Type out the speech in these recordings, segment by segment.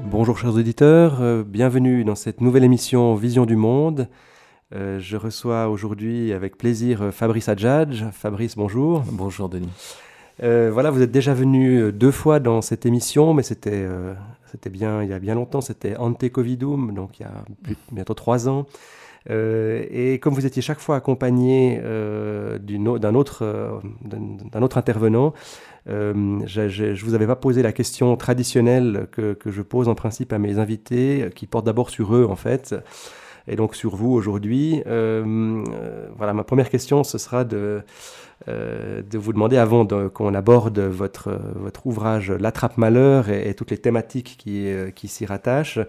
Bonjour chers auditeurs, euh, bienvenue dans cette nouvelle émission Vision du Monde. Euh, je reçois aujourd'hui avec plaisir euh, Fabrice Adjadj. Fabrice, bonjour. Bonjour Denis. voilà, vous êtes déjà venu deux fois dans cette émission, mais c'était bien il y a bien longtemps, c'était ante Covidum, donc il y a bientôt trois ans. et comme vous étiez chaque fois accompagné d'un autre, d'un autre intervenant, euh, je ne vous avais pas posé la question traditionnelle que, je pose en principe à mes invités, qui porte d'abord sur eux en fait, et donc sur vous aujourd'hui. Euh, euh voilà, ma première question, ce sera de, euh, vous demander, avant qu'on aborde votre, ouvrage L'attrape-malheur et, et, toutes les thématiques qui, qui s'y rattachent,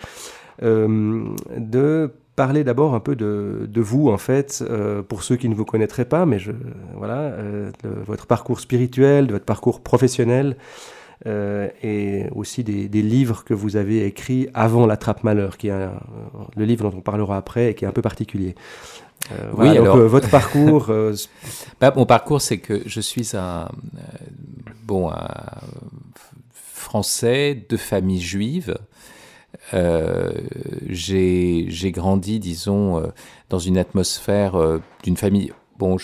de parler d'abord un peu de, de, vous, en fait, euh, pour ceux qui ne vous connaîtraient pas, mais je, voilà, euh, de votre parcours spirituel, de votre parcours professionnel, euh, et aussi des, des, livres que vous avez écrits avant La Trappe Malheur, qui est un, le livre dont on parlera après et qui est un peu particulier. oui, donc, alors votre parcours. bah, mon parcours, c'est que je suis un bon un français de famille juive. Euh, j'ai grandi, disons, euh, dans une atmosphère euh, d'une famille bon,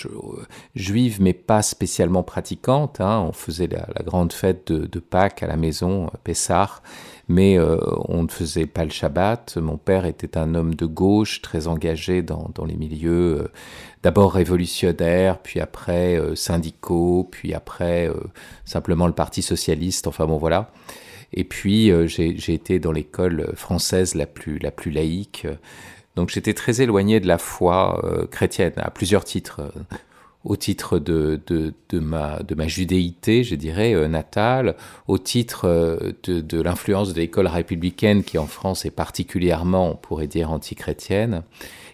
juive, mais pas spécialement pratiquante. Hein. On faisait la, grande fête de, Pâques à la maison, Pessah, mais on ne faisait pas le Shabbat. Mon père était un homme de gauche, très engagé dans, dans les milieux, d'abord révolutionnaires, puis après syndicaux, puis après simplement le Parti socialiste. Enfin bon, voilà. Et puis, euh, j'ai été dans l'école française la plus, la plus laïque. Donc, j'étais très éloigné de la foi euh, chrétienne à plusieurs titres. Au titre de, de, ma, de ma judéité, je dirais, euh, natale, au titre de, l'influence de l'école républicaine qui en France est particulièrement, pourrait dire, antichrétienne,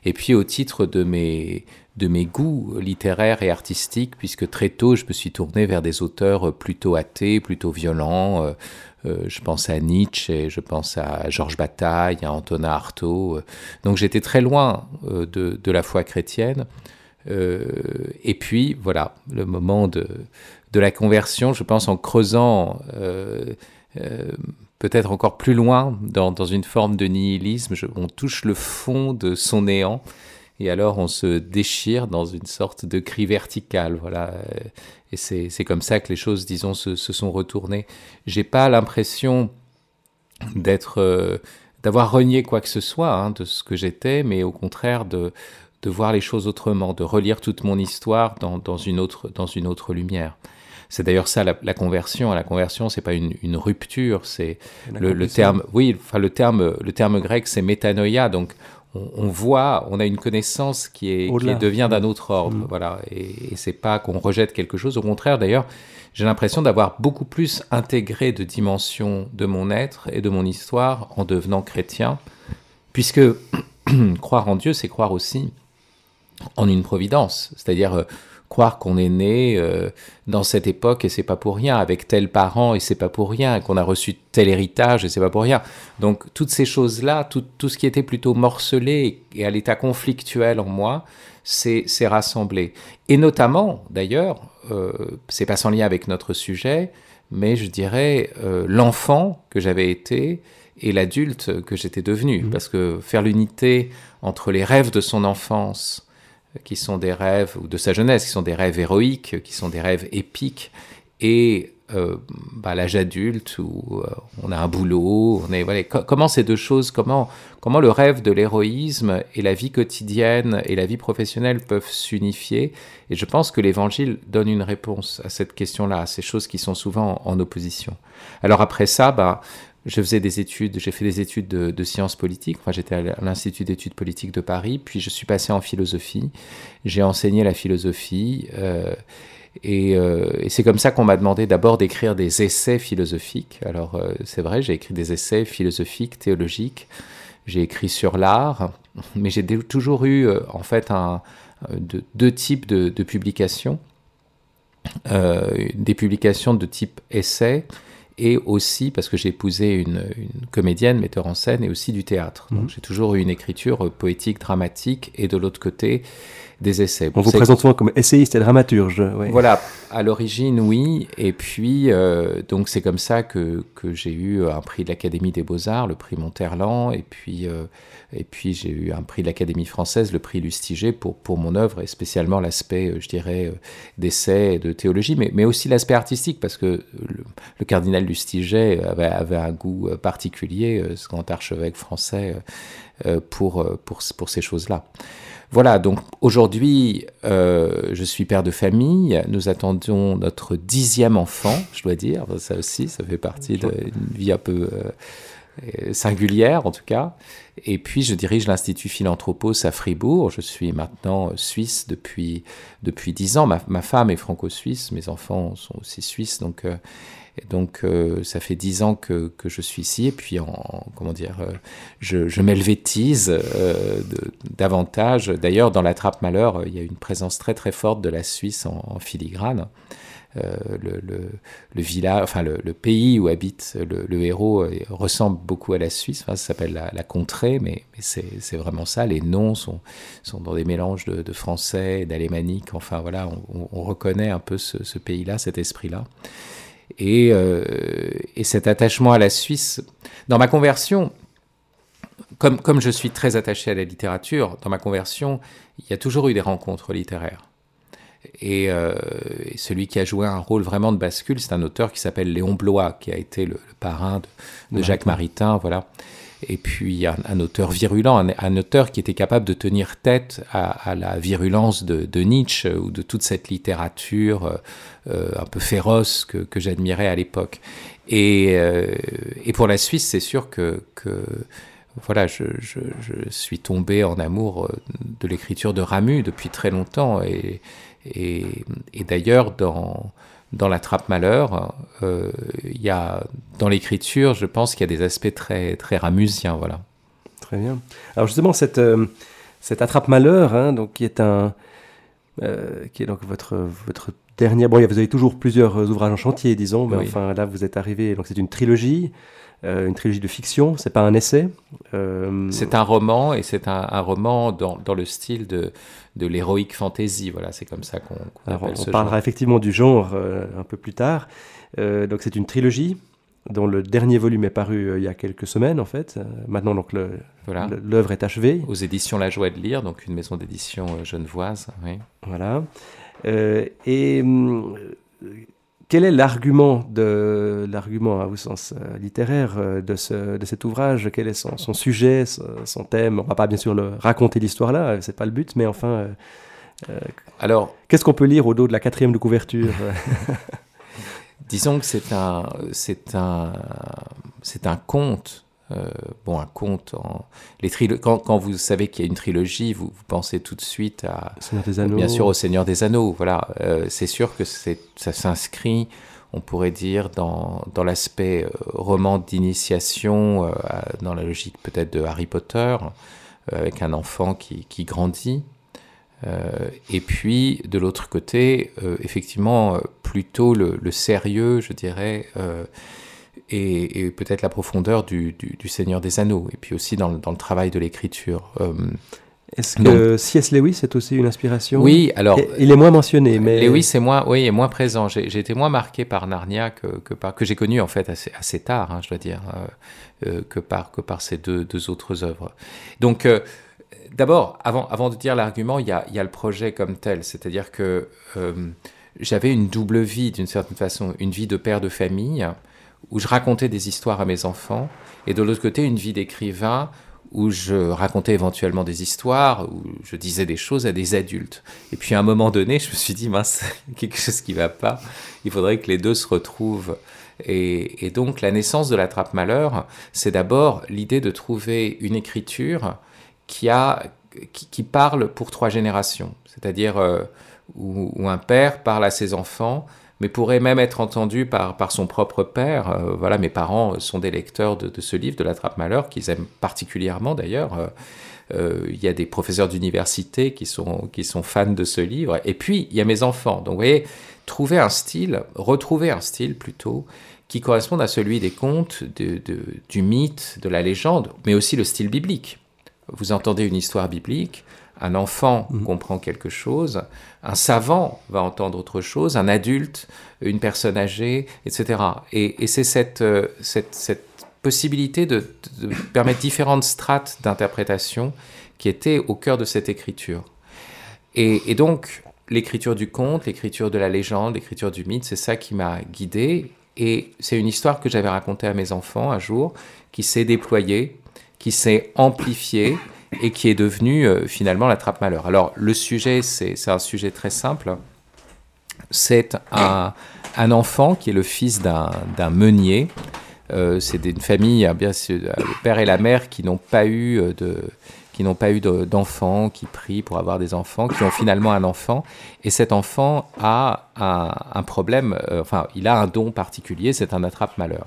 et puis au titre de mes, de mes goûts littéraires et artistiques, puisque très tôt je me suis tourné vers des auteurs plutôt athées, plutôt violents, je pense à Nietzsche, je pense à Georges Bataille, à Antonin Artaud. donc j'étais très loin euh, de, la foi chrétienne. Euh, et puis voilà, le moment de, la conversion, je pense en creusant peut-être encore plus loin dans, une forme de nihilisme, on touche le fond de son néant et alors on se déchire dans une sorte de cri vertical. Voilà. Et c'est comme ça que les choses, disons, se, se sont retournées. J'ai pas l'impression d'être, euh, d'avoir renié quoi que ce soit hein, de ce que j'étais, mais au contraire de, de voir les choses autrement, de relire toute mon histoire dans, dans une, autre, dans une autre lumière. C'est d'ailleurs ça la, la, conversion. La conversion, c'est pas une, une rupture, c'est le, le, terme. Oui, enfin le terme, le terme grec, c'est métanoïa. Donc on, voit, on a une connaissance qui, est, qui devient d'un autre ordre. Mm. Voilà, et, et c'est pas qu'on rejette quelque chose. Au contraire, d'ailleurs, j'ai l'impression d'avoir beaucoup plus intégré de dimensions de mon être et de mon histoire en devenant chrétien, puisque croire en Dieu, c'est croire aussi en une providence, c'est-à-dire euh, croire qu'on est né euh, dans cette époque et c'est pas pour rien, avec tel parent et c'est pas pour rien, qu'on a reçu tel héritage et c'est pas pour rien. Donc toutes ces choses-là, tout, tout, ce qui était plutôt morcelé et à l'état conflictuel en moi, c'est rassemblé. Et notamment, d'ailleurs, euh, c'est pas sans lien avec notre sujet, mais je dirais euh, l'enfant que j'avais été et l'adulte que j'étais devenu. Mmh. Parce que faire l'unité entre les rêves de son enfance qui sont des rêves, ou de sa jeunesse, qui sont des rêves héroïques, qui sont des rêves épiques, et euh, bah, l'âge adulte où euh, on a un boulot, on est voilà, comment ces deux choses, comment comment le rêve de l'héroïsme et la vie quotidienne et la vie professionnelle peuvent s'unifier. Et je pense que l'Évangile donne une réponse à cette question-là, à ces choses qui sont souvent en, opposition. Alors après ça, bah, je faisais des études, j'ai fait des études de, sciences politiques. Enfin, j'étais à l'Institut d'études politiques de Paris, puis je suis passé en philosophie. J'ai enseigné la philosophie. Euh, et, euh, et c'est comme ça qu'on m'a demandé d'abord d'écrire des essais philosophiques. Alors, euh, c'est vrai, j'ai écrit des essais philosophiques, théologiques. J'ai écrit sur l'art, mais j'ai toujours eu, en fait, deux types de, de publications. Des publications de type essai et aussi parce que j'ai épousé une, comédienne, metteur en scène, et aussi du théâtre. Donc mhm. j'ai toujours eu une écriture poétique, dramatique, et de l'autre côté, des essais. On vous présente souvent comme essayiste et dramaturge. Voilà, à l'origine, oui. Et puis, euh, donc c'est comme ça que, que j'ai eu un prix de l'Académie des Beaux-Arts, le prix Monterland, et puis, euh, et puis j'ai eu un prix de l'Académie française, le prix Lustiger, pour, pour mon œuvre, et spécialement l'aspect, je dirais, d'essai et de théologie, mais, mais aussi l'aspect artistique, parce que le, cardinal Lustiger avait, avait, un goût particulier, ce grand archevêque français, pour, pour, pour ces choses-là. Voilà, donc aujourd'hui, euh, je suis père de famille. Nous attendons notre dixième enfant, je dois dire. Ça aussi, ça fait partie d'une vie un peu euh, singulière, en tout cas. Et puis, je dirige l'Institut Philanthropos à Fribourg. Je suis maintenant suisse depuis depuis dix ans. Ma, ma femme est franco-suisse. Mes enfants sont aussi suisses, donc. Euh, donc, euh, ça fait dix ans que, je suis ici. Et puis, en, comment dire, euh, je, je euh, davantage. D'ailleurs, dans la trappe malheur, il y a une présence très très forte de la Suisse en, filigrane. le, village, enfin le, pays où habite le, héros ressemble beaucoup à la Suisse. Ça s'appelle la, contrée, mais, c'est vraiment ça. Les noms sont, dans des mélanges de, français, d'alémanique. Enfin voilà, on, on, reconnaît un peu ce pays-là, cet esprit-là. Et, euh, et, cet attachement à la Suisse, dans ma conversion, comme, comme je suis très attaché à la littérature, dans ma conversion, il y a toujours eu des rencontres littéraires. Et, euh, et, celui qui a joué un rôle vraiment de bascule, c'est un auteur qui s'appelle Léon Blois, qui a été le, le parrain de, de Jacques Maritain, voilà et puis un, auteur virulent, un, auteur qui était capable de tenir tête à, la virulence de, Nietzsche ou de toute cette littérature euh, euh un peu féroce que, j'admirais à l'époque. Et, euh, pour la Suisse, c'est sûr que, voilà, je, suis tombé en amour euh, de l'écriture de Ramu depuis très longtemps. Et d'ailleurs, dans dans la trappe malheur, euh, il y a dans l'écriture, je pense qu'il y a des aspects très très ramusiens, voilà. Très bien. Alors justement cette euh, cette attrape malheur, hein, donc qui est un euh, qui est donc votre votre dernier. Bon, vous avez toujours plusieurs ouvrages en chantier, disons, mais oui. enfin là vous êtes arrivé. Donc c'est une trilogie. Euh, une trilogie de fiction, c'est pas un essai. Euh... C'est un roman et c'est un, un, roman dans, dans, le style de, de l'héroïque fantasy. Voilà, c'est comme ça qu'on qu on ce parlera genre. effectivement du genre euh, un peu plus tard. Euh, donc c'est une trilogie dont le dernier volume est paru euh, il y a quelques semaines en fait. maintenant donc l'œuvre voilà. est achevée. Aux éditions La Joie de lire, donc une maison d'édition genevoise. Oui. Voilà. et hum, quel est l'argument de l'argument au sens euh, littéraire euh, de, ce, de cet ouvrage? Quel est son, son sujet, son, thème? On va pas bien sûr le, raconter l'histoire là, c'est pas le but, mais enfin, euh, euh alors, qu'est-ce qu'on peut lire au dos de la quatrième de couverture? Disons que c'est un, c'est un, c'est un conte euh, bon, un conte. En... Les quand, quand, vous savez qu'il y a une trilogie, vous, vous, pensez tout de suite à, bien sûr, au Seigneur des Anneaux. Voilà, euh, c'est sûr que ça s'inscrit, on pourrait dire, dans, dans l'aspect euh, roman d'initiation, euh, dans la logique peut-être de Harry Potter, avec un enfant qui, qui grandit. et puis, de l'autre côté, effectivement, plutôt le, le, sérieux, je dirais et, et peut-être la profondeur du, du, du, Seigneur des Anneaux, et puis aussi dans, dans le travail de l'écriture. Euh, Est-ce que C.S. Lewis est aussi une inspiration? Oui, alors... Il est moins mentionné, mais... Lewis est moins, oui, est moins présent. J'ai été moins marqué par Narnia que, que, par, que j'ai connu en fait assez, assez tard, hein, je dois dire, euh, euh, que, par, que par ces deux, deux autres œuvres. Donc... Euh, D'abord, avant, avant de dire l'argument, il y a, y a, le projet comme tel, c'est-à-dire que euh, j'avais une double vie d'une certaine façon, une vie de père de famille, où je racontais des histoires à mes enfants, et de l'autre côté, une vie d'écrivain où je racontais éventuellement des histoires, où je disais des choses à des adultes. Et puis à un moment donné, je me suis dit, mince, quelque chose qui va pas, il faudrait que les deux se retrouvent. Et, donc la naissance de la trappe malheur, c'est d'abord l'idée de trouver une écriture qui, a, qui, parle pour trois générations, c'est-à-dire euh, où un père parle à ses enfants, mais pourrait même être entendu par, par son propre père. Euh, voilà, mes parents sont des lecteurs de, ce livre, de La Trappe Malheur, qu'ils aiment particulièrement d'ailleurs. Euh, euh, il y a des professeurs d'université qui sont, qui sont fans de ce livre. Et puis, il y a mes enfants. Donc, vous voyez, trouver un style, retrouver un style plutôt, qui corresponde à celui des contes, de, du mythe, de la légende, mais aussi le style biblique. Vous entendez une histoire biblique, un enfant mmh. comprend quelque chose, un savant va entendre autre chose, un adulte, une personne âgée, etc. Et, c'est cette, euh, cette, cette, possibilité de, permettre différentes strates d'interprétation qui était au cœur de cette écriture. Et, donc, l'écriture du conte, l'écriture de la légende, l'écriture du mythe, c'est ça qui m'a guidé. Et c'est une histoire que j'avais racontée à mes enfants un jour, qui s'est déployée, qui s'est amplifiée et qui est devenue euh, finalement la trappe malheur. Alors, le sujet, c'est un sujet très simple. C'est un, enfant qui est le fils d'un meunier. Euh, c'est une famille, bien sûr, le père et la mère qui n'ont pas eu euh, de qui n'ont pas eu d'enfants, qui prient pour avoir des enfants, qui ont finalement un enfant, et cet enfant a un, problème, euh, enfin, il a un don particulier, c'est un attrape-malheur.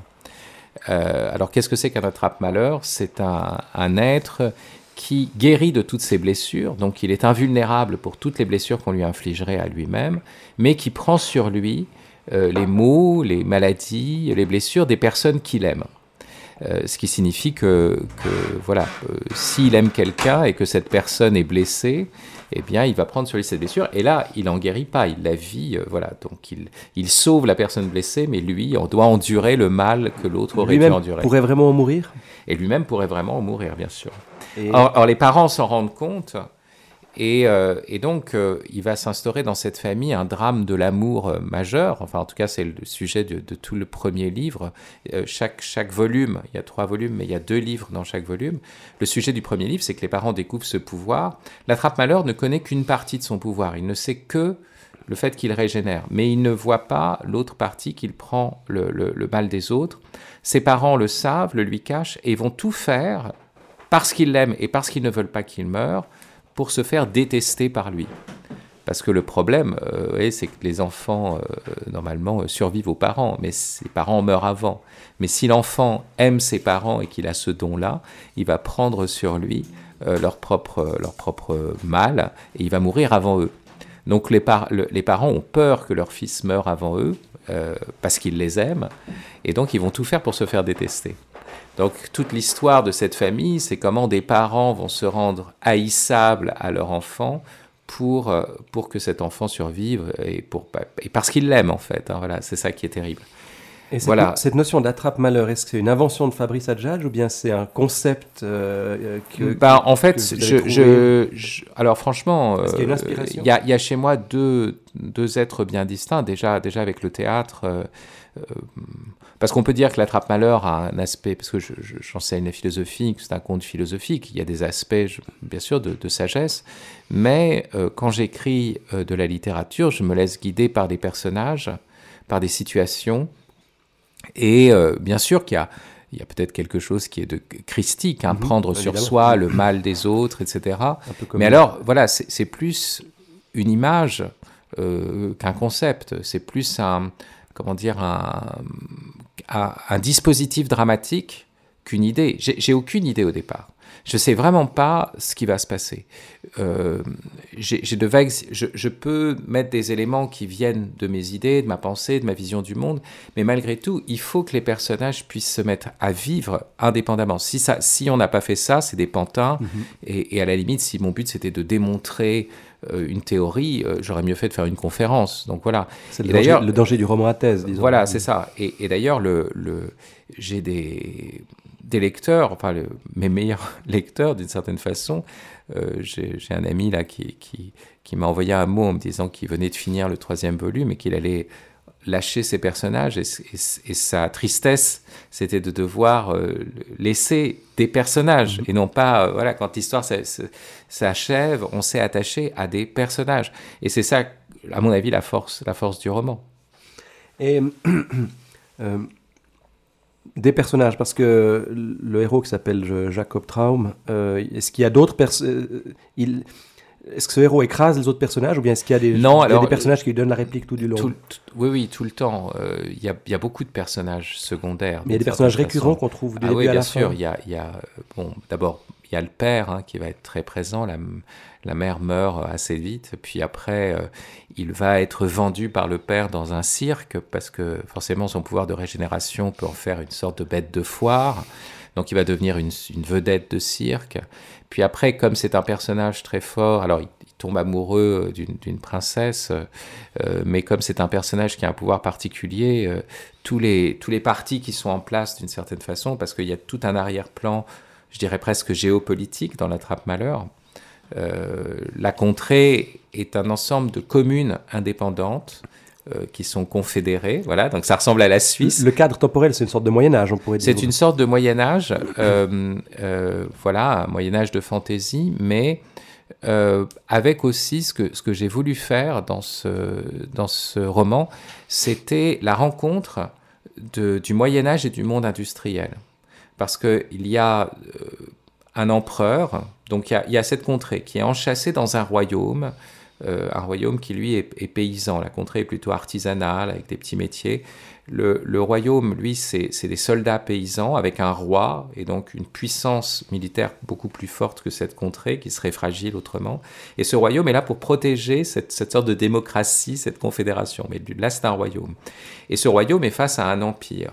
Euh, alors, qu'est-ce que c'est qu'un attrape-malheur? C'est un, être qui guérit de toutes ses blessures, donc il est invulnérable pour toutes les blessures qu'on lui infligerait à lui-même, mais qui prend sur lui euh, les maux, les maladies, les blessures des personnes qu'il aime. Euh, ce qui signifie que, voilà, euh, s'il aime quelqu'un et que cette personne est blessée, eh bien, il va prendre sur lui cette blessure. Et là, il n'en guérit pas, il la vit, euh, voilà. Donc, il, il sauve la personne blessée, mais lui, on doit endurer le mal que l'autre aurait dû endurer. pourrait vraiment en mourir? Et lui-même pourrait vraiment en mourir, bien sûr. Or, les parents s'en rendent compte euh, et, donc, euh, il va s'instaurer dans cette famille un drame de l'amour euh, majeur. Enfin, en tout cas, c'est le sujet de, tout le premier livre. chaque, chaque volume, il y a trois volumes, mais il y a deux livres dans chaque volume. Le sujet du premier livre, c'est que les parents découvrent ce pouvoir. L'attrape-malheur ne connaît qu'une partie de son pouvoir. Il ne sait que le fait qu'il régénère, mais il ne voit pas l'autre partie qu'il prend le, le mal des autres. Ses parents le savent, le lui cachent, et vont tout faire parce qu'ils l'aiment et parce qu'ils ne veulent pas qu'il meure pour se faire détester par lui. Parce que le problème, euh, c'est que les enfants, euh, normalement, euh, survivent aux parents, mais ses parents meurent avant. Mais si l'enfant aime ses parents et qu'il a ce don-là, il va prendre sur lui leur, propre, leur propre mal et il va mourir avant eux. Donc les, les parents ont peur que leur fils meure avant eux parce qu'ils les aiment, et donc ils vont tout faire pour se faire détester. Donc toute l'histoire de cette famille, c'est comment des parents vont se rendre haïssables à leur enfant pour, euh, pour que cet enfant survive et, pour, et parce qu'il l'aime en fait. Hein, voilà, c'est ça qui est terrible. Et cette, voilà. cette notion d'attrape-malheur, est-ce que c'est une invention de Fabrice Adjadj ou bien c'est un concept euh, que, bah, En fait, je, alors franchement, il y, y, a chez moi deux, deux êtres bien distincts. Déjà, déjà avec le théâtre, euh, parce qu'on peut dire que l'attrape-malheur a un aspect, parce que j'enseigne la philosophie, que c'est un conte philosophique, il y a des aspects, bien sûr, de, sagesse, mais euh, quand j'écris euh, de la littérature, je me laisse guider par des personnages, par des situations, et euh, bien sûr qu'il y a, il y a peut-être quelque chose qui est de christique, hein, mhm, prendre sur soi le mal des autres, etc. Mais alors, voilà, c'est plus une image qu'un concept, c'est plus un, comment dire, un, un, dispositif dramatique qu'une idée. J'ai aucune idée au départ. Je sais vraiment pas ce qui va se passer. Euh, j'ai de vagues. Je, peux mettre des éléments qui viennent de mes idées, de ma pensée, de ma vision du monde, mais malgré tout, il faut que les personnages puissent se mettre à vivre indépendamment. Si ça, si on n'a pas fait ça, c'est des pantins. Mhm. et, à la limite, si mon but c'était de démontrer une théorie, euh, j'aurais mieux fait de faire une conférence. Donc voilà. C'est le, le, danger du roman à thèse, disons. Voilà, c'est ça. Et, d'ailleurs, le, j'ai des, des lecteurs, enfin mes meilleurs lecteurs d'une certaine façon. Euh, j'ai un ami là qui, qui, qui m'a envoyé un mot en me disant qu'il venait de finir le troisième volume et qu'il allait lâcher ses personnages et, sa tristesse, c'était de devoir euh, laisser des personnages et non pas, euh, voilà, quand l'histoire s'achève, on s'est attaché à des personnages. Et c'est ça, à mon avis, la force, la force du roman. Et euh, des personnages, parce que le héros qui s'appelle Jacob Traum, est-ce qu'il y a d'autres personnes est-ce que ce héros écrase les autres personnages ou bien est-ce qu'il y a des, non, des personnages qui lui donnent la réplique tout du long? Oui, oui, tout le temps. Euh, il y, a beaucoup de personnages secondaires. Mais il y a des personnages récurrents qu'on trouve ah, oui, bien sûr. Il y a, y a, bon, d'abord, il y a le père hein, qui va être très présent. La, la mère meurt assez vite. Puis après, euh, il va être vendu par le père dans un cirque parce que forcément son pouvoir de régénération peut en faire une sorte de bête de foire. Donc il va devenir une, vedette de cirque. Puis après, comme c'est un personnage très fort, alors il, tombe amoureux d'une princesse, euh, mais comme c'est un personnage qui a un pouvoir particulier, euh, tous, les, tous les partis qui sont en place d'une certaine façon, parce qu'il y a tout un arrière-plan, je dirais presque géopolitique dans la trappe malheur, euh, la contrée est un ensemble de communes indépendantes euh, qui sont confédérées. Voilà, donc ça ressemble à la Suisse. Le cadre temporel, c'est une sorte de Moyen Âge, on pourrait dire. C'est une sorte de Moyen Âge, euh, voilà, un Moyen Âge de fantaisie, mais avec aussi ce que, ce que j'ai voulu faire dans ce, dans ce roman, c'était la rencontre de, du Moyen Âge et du monde industriel. Parce qu'il y a un empereur, donc il y, a, cette contrée qui est enchâssée dans un royaume, euh, un royaume qui lui est, paysan. La contrée est plutôt artisanale, avec des petits métiers. Le, royaume, lui, c'est des soldats paysans avec un roi et donc une puissance militaire beaucoup plus forte que cette contrée qui serait fragile autrement. Et ce royaume est là pour protéger cette, sorte de démocratie, cette confédération. Mais là, c'est un royaume. Et ce royaume est face à un empire.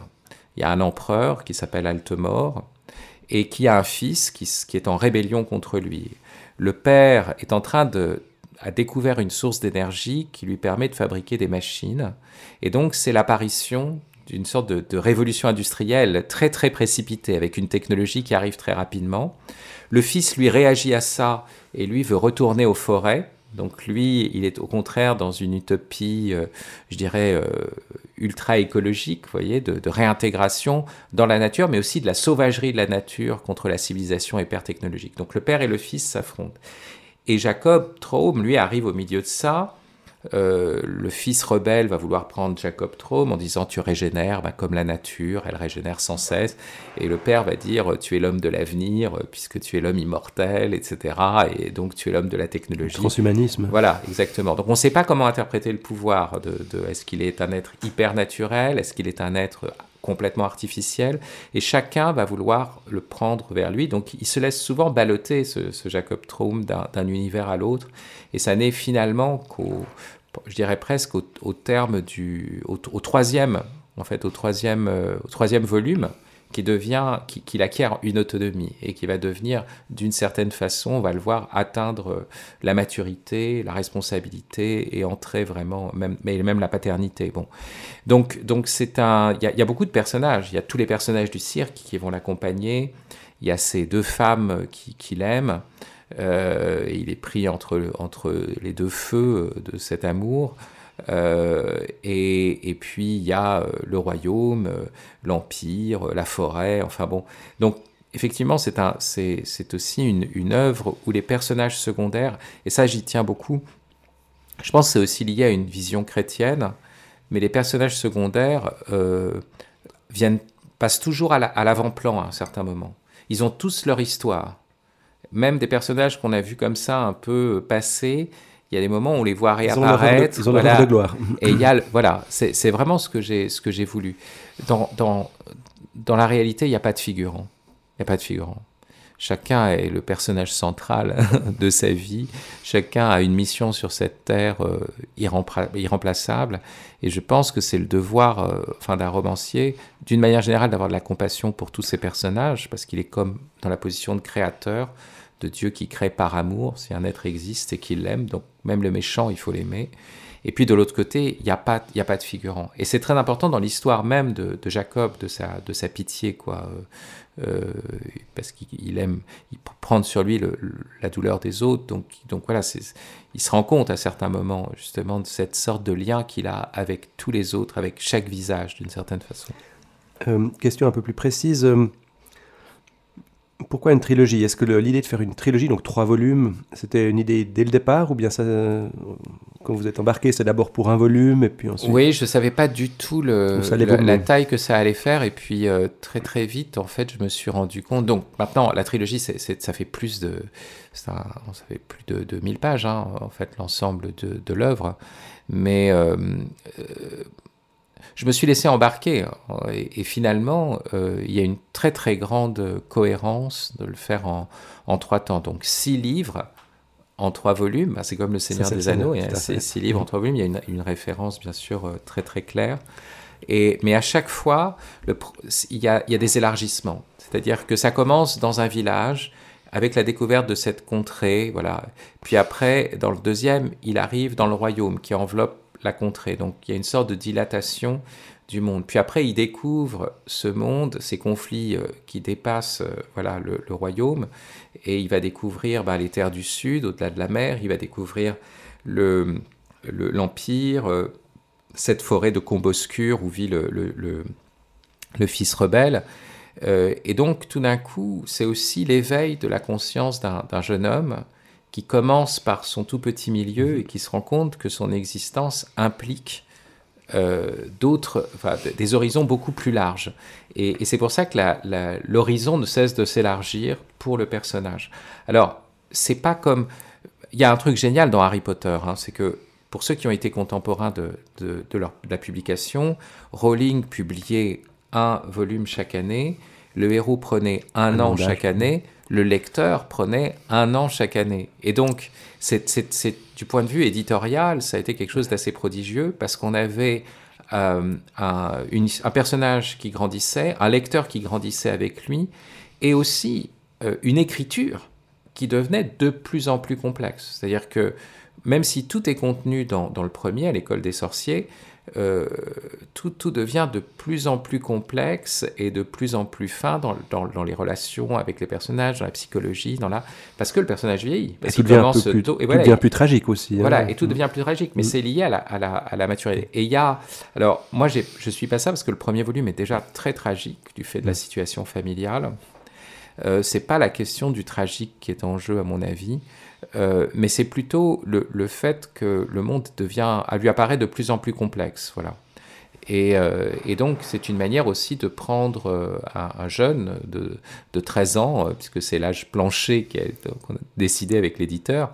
Il y a un empereur qui s'appelle Altemort, et qui a un fils qui, est en rébellion contre lui. Le père est en train de a découvert une source d'énergie qui lui permet de fabriquer des machines. Et donc c'est l'apparition d'une sorte de, de, révolution industrielle très très précipitée, avec une technologie qui arrive très rapidement. Le fils lui réagit à ça et lui veut retourner aux forêts. Donc lui, il est au contraire dans une utopie, euh, je dirais, euh, ultra écologique, voyez, de, réintégration dans la nature, mais aussi de la sauvagerie de la nature contre la civilisation hyper technologique. Donc le père et le fils s'affrontent. Et Jacob Traum, lui, arrive au milieu de ça, euh, le fils rebelle va vouloir prendre Jacob Traum en disant tu régénères bah, comme la nature, elle régénère sans cesse. Et le père va dire tu es l'homme de l'avenir puisque tu es l'homme immortel, etc. Et donc tu es l'homme de la technologie. Transhumanisme. Voilà, exactement. Donc on ne sait pas comment interpréter le pouvoir de, de est-ce qu'il est un être hyper naturel, est-ce qu'il est un être complètement artificiel, et chacun va vouloir le prendre vers lui. Donc il se laisse souvent balloter, ce, Jacob Traum, d'un univers à l'autre, et ça n'est finalement qu'au, je dirais presque au, terme du, au, troisième, en fait, au troisième, euh, au troisième volume, qui devient, qu'il acquiert une autonomie et qui va devenir, d'une certaine façon, on va le voir, atteindre la maturité, la responsabilité et entrer vraiment, même, mais même la paternité. Bon, donc, donc c'est un, il y, a beaucoup de personnages. Il y a tous les personnages du cirque qui vont l'accompagner. Il y a ces deux femmes qui, qui l'aiment. Euh, il est pris entre, entre les deux feux de cet amour. Euh, et, puis il y a euh, le royaume, euh, l'empire, la forêt, enfin bon. Donc effectivement, c'est un, aussi une, œuvre où les personnages secondaires, et ça j'y tiens beaucoup, je pense que c'est aussi lié à une vision chrétienne, mais les personnages secondaires viennent, passent toujours à, l'avant-plan à un certain moment. Ils ont tous leur histoire. Même des personnages qu'on a vus comme ça un peu passer, il y a des moments où on les voit réapparaître. Ils ont leur de gloire. Et il y a, voilà, c'est vraiment ce que j'ai ce que j'ai voulu. Dans, dans, dans la réalité, il n'y a pas de figurant. Il n'y a pas de figurant. Chacun est le personnage central de sa vie. Chacun a une mission sur cette terre euh, irremplaçable. Et je pense que c'est le devoir euh, enfin, d'un romancier, d'une manière générale, d'avoir de la compassion pour tous ces personnages, parce qu'il est comme dans la position de créateur de Dieu qui crée par amour, si un être existe et qu'il l'aime, donc même le méchant, il faut l'aimer. Et puis de l'autre côté, il n'y a, pas, a pas de figurant. Et c'est très important dans l'histoire même de, Jacob, de sa, de sa pitié, quoi. Euh, euh, parce qu'il aime il prendre sur lui la douleur des autres. Donc, donc voilà, il se rend compte à certains moments justement de cette sorte de lien qu'il a avec tous les autres, avec chaque visage d'une certaine façon. Euh, question un peu plus précise. Pourquoi une trilogie? Est-ce que l'idée de faire une trilogie, donc trois volumes, c'était une idée dès le départ ou bien ça, quand vous êtes embarqué, c'est d'abord pour un volume et puis ensuite? Oui, je ne savais pas du tout le, la, taille que ça allait faire et puis euh, très très vite, en fait, je me suis rendu compte. Donc maintenant, la trilogie, ça fait plus de, ça, fait plus de, de 1000 pages, hein, en fait, l'ensemble de, de l'œuvre. Mais euh, euh, je me suis laissé embarquer. Hein, et, finalement, euh, il y a une très très grande cohérence de le faire en, en trois temps. Donc six livres en trois volumes, bah, c'est comme le Seigneur des Anneaux, y a six, livres en trois volumes, il y a une, référence bien sûr euh, très très claire. Et, mais à chaque fois, il y, a, il y a des élargissements. C'est-à-dire que ça commence dans un village, avec la découverte de cette contrée, voilà. Puis après, dans le deuxième, il arrive dans le royaume qui enveloppe la contrée. Donc il y a une sorte de dilatation du monde. Puis après, il découvre ce monde, ces conflits euh, qui dépassent euh, voilà, le, royaume, et il va découvrir bah, les terres du sud, au-delà de la mer, il va découvrir l'Empire, le, l'empire, euh, cette forêt de Comboscure où vit le, le fils rebelle. et donc, tout d'un coup, c'est aussi l'éveil de la conscience d'un jeune homme qui commence par son tout petit milieu et qui se rend compte que son existence implique euh, d'autres, enfin, des horizons beaucoup plus larges. Et, c'est pour ça que l'horizon ne cesse de s'élargir pour le personnage. Alors, c'est pas comme. Il y a un truc génial dans Harry Potter, hein, c'est que pour ceux qui ont été contemporains de, de, de, la publication, Rowling publiait un volume chaque année, le héros prenait un, an chaque année, le lecteur prenait un an chaque année. Et donc, du point de vue éditorial, ça a été quelque chose d'assez prodigieux parce qu'on avait euh, un, personnage qui grandissait, un lecteur qui grandissait avec lui, et aussi euh, une écriture qui devenait de plus en plus complexe. C'est-à-dire que même si tout est contenu dans le premier, à l'école des sorciers, euh, tout, tout, devient de plus en plus complexe et de plus en plus fin dans, dans, les relations avec les personnages, dans la psychologie, dans la... parce que le personnage vieillit. Parce et tout devient, plus, et voilà, devient plus tragique aussi. Hein. Voilà, et tout devient plus tragique, mais mm. c'est lié à la, à, la, à la, maturité. Et il y a... Alors, moi, je suis pas ça parce que le premier volume est déjà très tragique du fait de la mm. situation familiale. Euh, c'est pas la question du tragique qui est en jeu, à mon avis. Euh, mais c'est plutôt le, fait que le monde devient, lui apparaît de plus en plus complexe. Voilà. Et, euh, donc, c'est une manière aussi de prendre euh, un, jeune de, de, 13 ans, puisque c'est l'âge plancher qu'on a, décidé avec l'éditeur,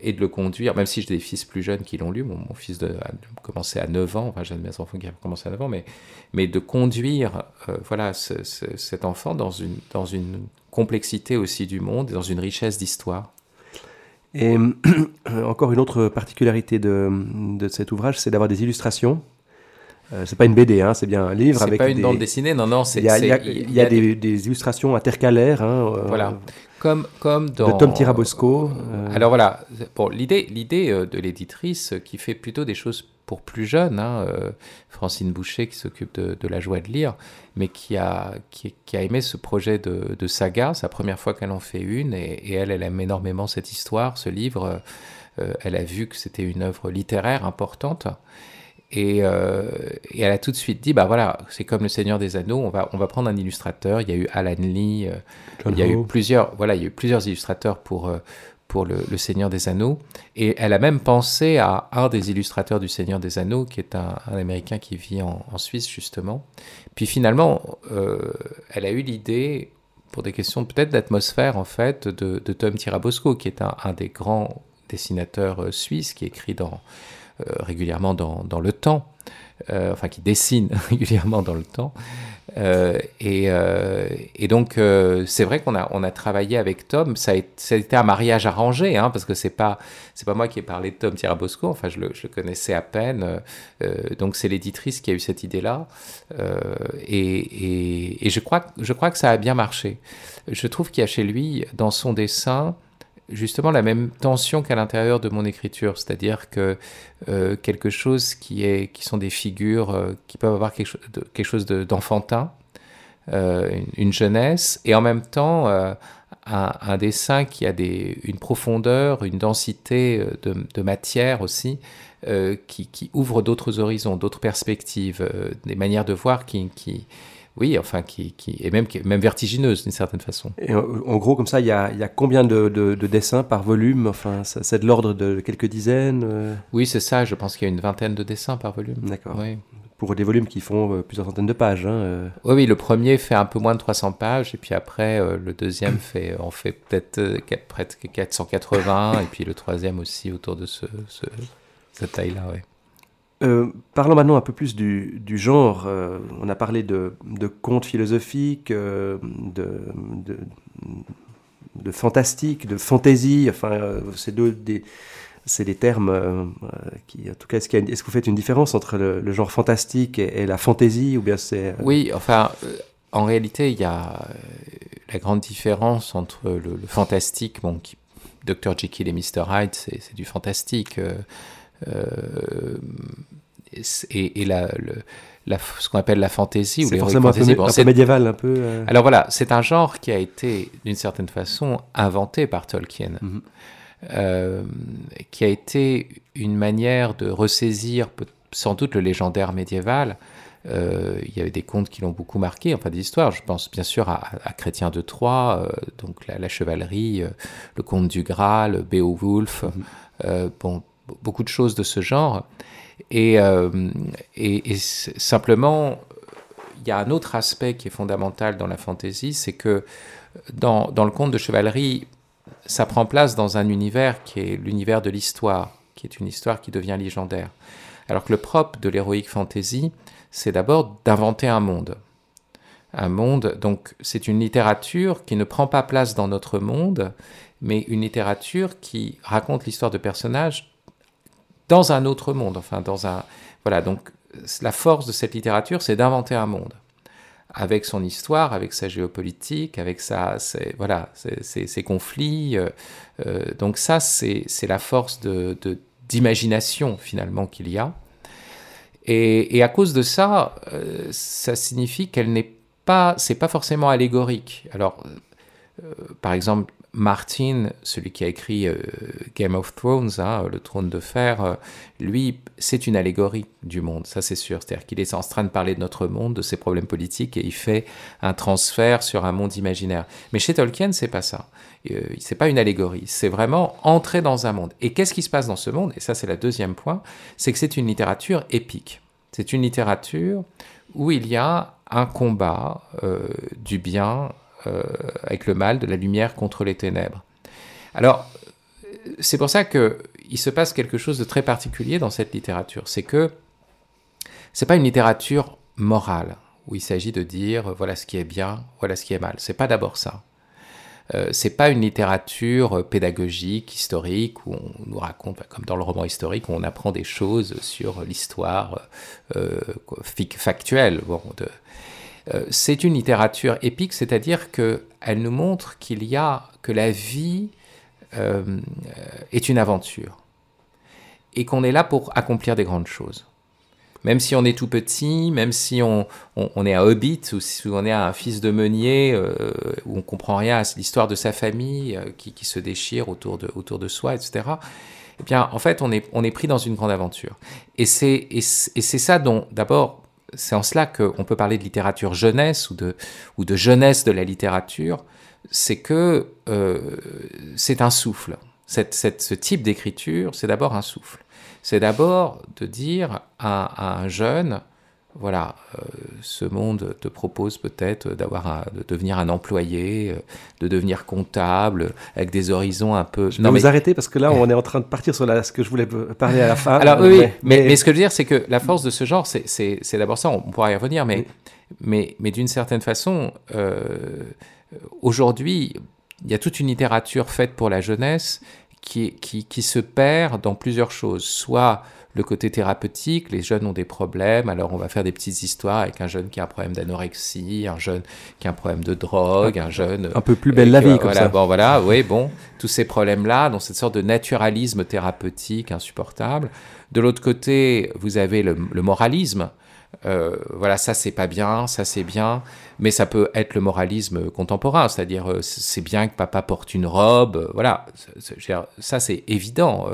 et de le conduire, même si j'ai des fils plus jeunes qui l'ont lu, mon, fils a commencé à 9 ans, enfin j'ai mes enfants qui ont commencé à 9 ans, mais, mais de conduire voilà, cet enfant dans une, dans une complexité aussi du monde, dans une richesse d'histoire. Et encore une autre particularité de, de cet ouvrage, c'est d'avoir des illustrations. Euh, c'est pas une BD, hein, c'est bien un livre avec. C'est pas une bande dessinée, non, non. Il y a, il y a, des, des, illustrations intercalaires. Hein, euh, voilà. Comme, comme dans. De Tom Tirabosco. Euh. Alors voilà. Bon, l'idée, euh, de l'éditrice qui fait plutôt des choses pour plus jeunes, hein, Francine Boucher qui s'occupe de, de, la joie de lire, mais qui a, qui, qui a aimé ce projet de, de saga. C'est la première fois qu'elle en fait une, et, et, elle, elle aime énormément cette histoire, ce livre. elle a vu que c'était une œuvre littéraire importante. Euh, et, elle a tout de suite dit, bah voilà, c'est comme le Seigneur des Anneaux, on va, on va prendre un illustrateur. Il y a eu Alan Lee, euh, il y a eu plusieurs, voilà, il y a eu plusieurs illustrateurs pour euh, pour le, Seigneur des Anneaux. Et elle a même pensé à un des illustrateurs du Seigneur des Anneaux, qui est un, Américain qui vit en, Suisse justement. Puis finalement, elle a eu l'idée, pour des questions peut-être d'atmosphère en fait, de, de Tom Tirabosco, qui est un, un des grands dessinateurs suisses, qui écrit dans régulièrement dans, dans, le temps, euh, enfin qui dessine régulièrement dans le temps. Euh, et, et, donc, c'est vrai qu'on a, on a travaillé avec Tom. Ça a, été, un mariage arrangé, hein, parce que c'est pas, c'est pas moi qui ai parlé de Tom Tirabosco. Enfin, je le, je le connaissais à peine. donc, c'est l'éditrice qui a eu cette idée-là. Et, et, et, je crois, je crois que ça a bien marché. Je trouve qu'il y a chez lui, dans son dessin, justement la même tension qu'à l'intérieur de mon écriture, c'est-à-dire que euh, quelque chose qui, est, qui sont des figures euh, qui peuvent avoir quelque, chose de, quelque chose d'enfantin, euh, une, jeunesse, et en même temps un, dessin qui a des, une profondeur, une densité de, matière aussi, qui, qui, ouvre d'autres horizons, d'autres perspectives, des manières de voir qui oui, enfin, qui, qui est même, même vertigineuse d'une certaine façon. Et en, gros, comme ça, il y a, y a, combien de, de, dessins par volume? Enfin, c'est de l'ordre de quelques dizaines euh? Oui, c'est ça. Je pense qu'il y a une vingtaine de dessins par volume. D'accord. Oui. Pour des volumes qui font euh, plusieurs centaines de pages. Hein, euh. Oui, oui, le premier fait un peu moins de 300 pages, et puis après, le deuxième fait, on fait peut-être près de 480, et puis le troisième aussi autour de ce, ce cette taille-là, oui. Euh, parlons maintenant un peu plus du, genre. Euh, on a parlé de, contes philosophiques, euh, de, de, fantastique, de fantaisie. Enfin, c'est deux des c'est termes qui, en tout cas, est-ce, est que vous faites une différence entre le, genre fantastique et, la fantaisie ou bien c'est Oui, enfin, en réalité, il y a la grande différence entre le, fantastique, bon, qui, Dr Jekyll et Mr Hyde, c'est, du fantastique, et, la, ce qu'on appelle la fantaisie ou les forcément un peu, un peu médiéval, un peu. Euh. Alors voilà, c'est un genre qui a été d'une certaine façon inventé par Tolkien, mhm. euh, qui a été une manière de ressaisir sans doute le légendaire médiéval. Euh, il y avait des contes qui l'ont beaucoup marqué, enfin des histoires. Je pense bien sûr à, Chrétien de Troyes, donc la, chevalerie, le conte du Graal, Beowulf, mhm. bon, beaucoup de choses de ce genre. Et, euh, et, simplement, il y a un autre aspect qui est fondamental dans la fantaisie, c'est que dans, dans, le conte de chevalerie, ça prend place dans un univers qui est l'univers de l'histoire, qui est une histoire qui devient légendaire. Alors que le propre de l'héroïque fantasy, c'est d'abord d'inventer un monde. Un monde, donc c'est une littérature qui ne prend pas place dans notre monde, mais une littérature qui raconte l'histoire de personnages dans un autre monde. Enfin, dans un voilà. Donc, la force de cette littérature, c'est d'inventer un monde avec son histoire, avec sa géopolitique, avec sa, ses, voilà, ses, conflits. Euh, euh, donc ça, c'est la force de, d'imagination finalement qu'il y a. Et, et, à cause de ça, euh, ça signifie qu'elle n'est pas, c'est pas forcément allégorique. Alors, par exemple, Martin, celui qui a écrit euh, Game of Thrones, hein, le trône de fer, euh, lui, c'est une allégorie du monde, ça c'est sûr. C'est-à-dire qu'il est en train de parler de notre monde, de ses problèmes politiques, et il fait un transfert sur un monde imaginaire. Mais chez Tolkien, c'est pas ça. Euh, c'est pas une allégorie, c'est vraiment entrer dans un monde. Et qu'est-ce qui se passe dans ce monde? Et ça, c'est le deuxième point, c'est que c'est une littérature épique. C'est une littérature où il y a un combat du bien euh, avec le mal, de la lumière contre les ténèbres. Alors, c'est pour ça qu'il se passe quelque chose de très particulier dans cette littérature. C'est que c'est pas une littérature morale où il s'agit de dire voilà ce qui est bien, voilà ce qui est mal. C'est pas d'abord ça. Euh, c'est pas une littérature pédagogique, historique, où on nous raconte, comme dans le roman historique, où on apprend des choses sur l'histoire euh, factuelle. Bon, c'est une littérature épique, c'est-à-dire qu'elle nous montre qu'il y a, que la vie euh, est une aventure et qu'on est là pour accomplir des grandes choses. Même si on est tout petit, même si on, est un hobbit ou si on est un fils de meunier euh, où on comprend rien à l'histoire de sa famille qui, se déchire autour de, autour de soi, etc. Eh bien, en fait, on est, on est pris dans une grande aventure. Et c'est ça dont, d'abord, c'est en cela qu'on peut parler de littérature jeunesse ou de, jeunesse de la littérature, c'est que euh, c'est un souffle. ce type d'écriture, c'est d'abord un souffle. C'est d'abord de dire à un jeune, voilà, euh, ce monde te propose peut-être d'avoir de devenir un employé, euh, de devenir comptable, avec des horizons un peu. Je vais vous arrêter parce que là, on est en train de partir sur ce que je voulais parler à la fin. Alors oui, mais, ce que je veux dire, c'est que la force de ce genre, c'est d'abord ça. On pourra y revenir, mais mais, mais d'une certaine façon, euh, aujourd'hui, il y a toute une littérature faite pour la jeunesse qui, qui, qui se perd dans plusieurs choses. Soit le côté thérapeutique, les jeunes ont des problèmes, alors on va faire des petites histoires avec un jeune qui a un problème d'anorexie, un jeune qui a un problème de drogue, un jeune... Un peu plus belle la vie, comme voilà, ça. Bon, voilà, oui, bon, tous ces problèmes-là, dans cette sorte de naturalisme thérapeutique insupportable. De l'autre côté, vous avez le moralisme, euh, voilà, ça c'est pas bien, ça c'est bien, mais ça peut être le moralisme contemporain, c'est-à-dire euh, c'est bien que papa porte une robe, euh, voilà, ça c'est évident.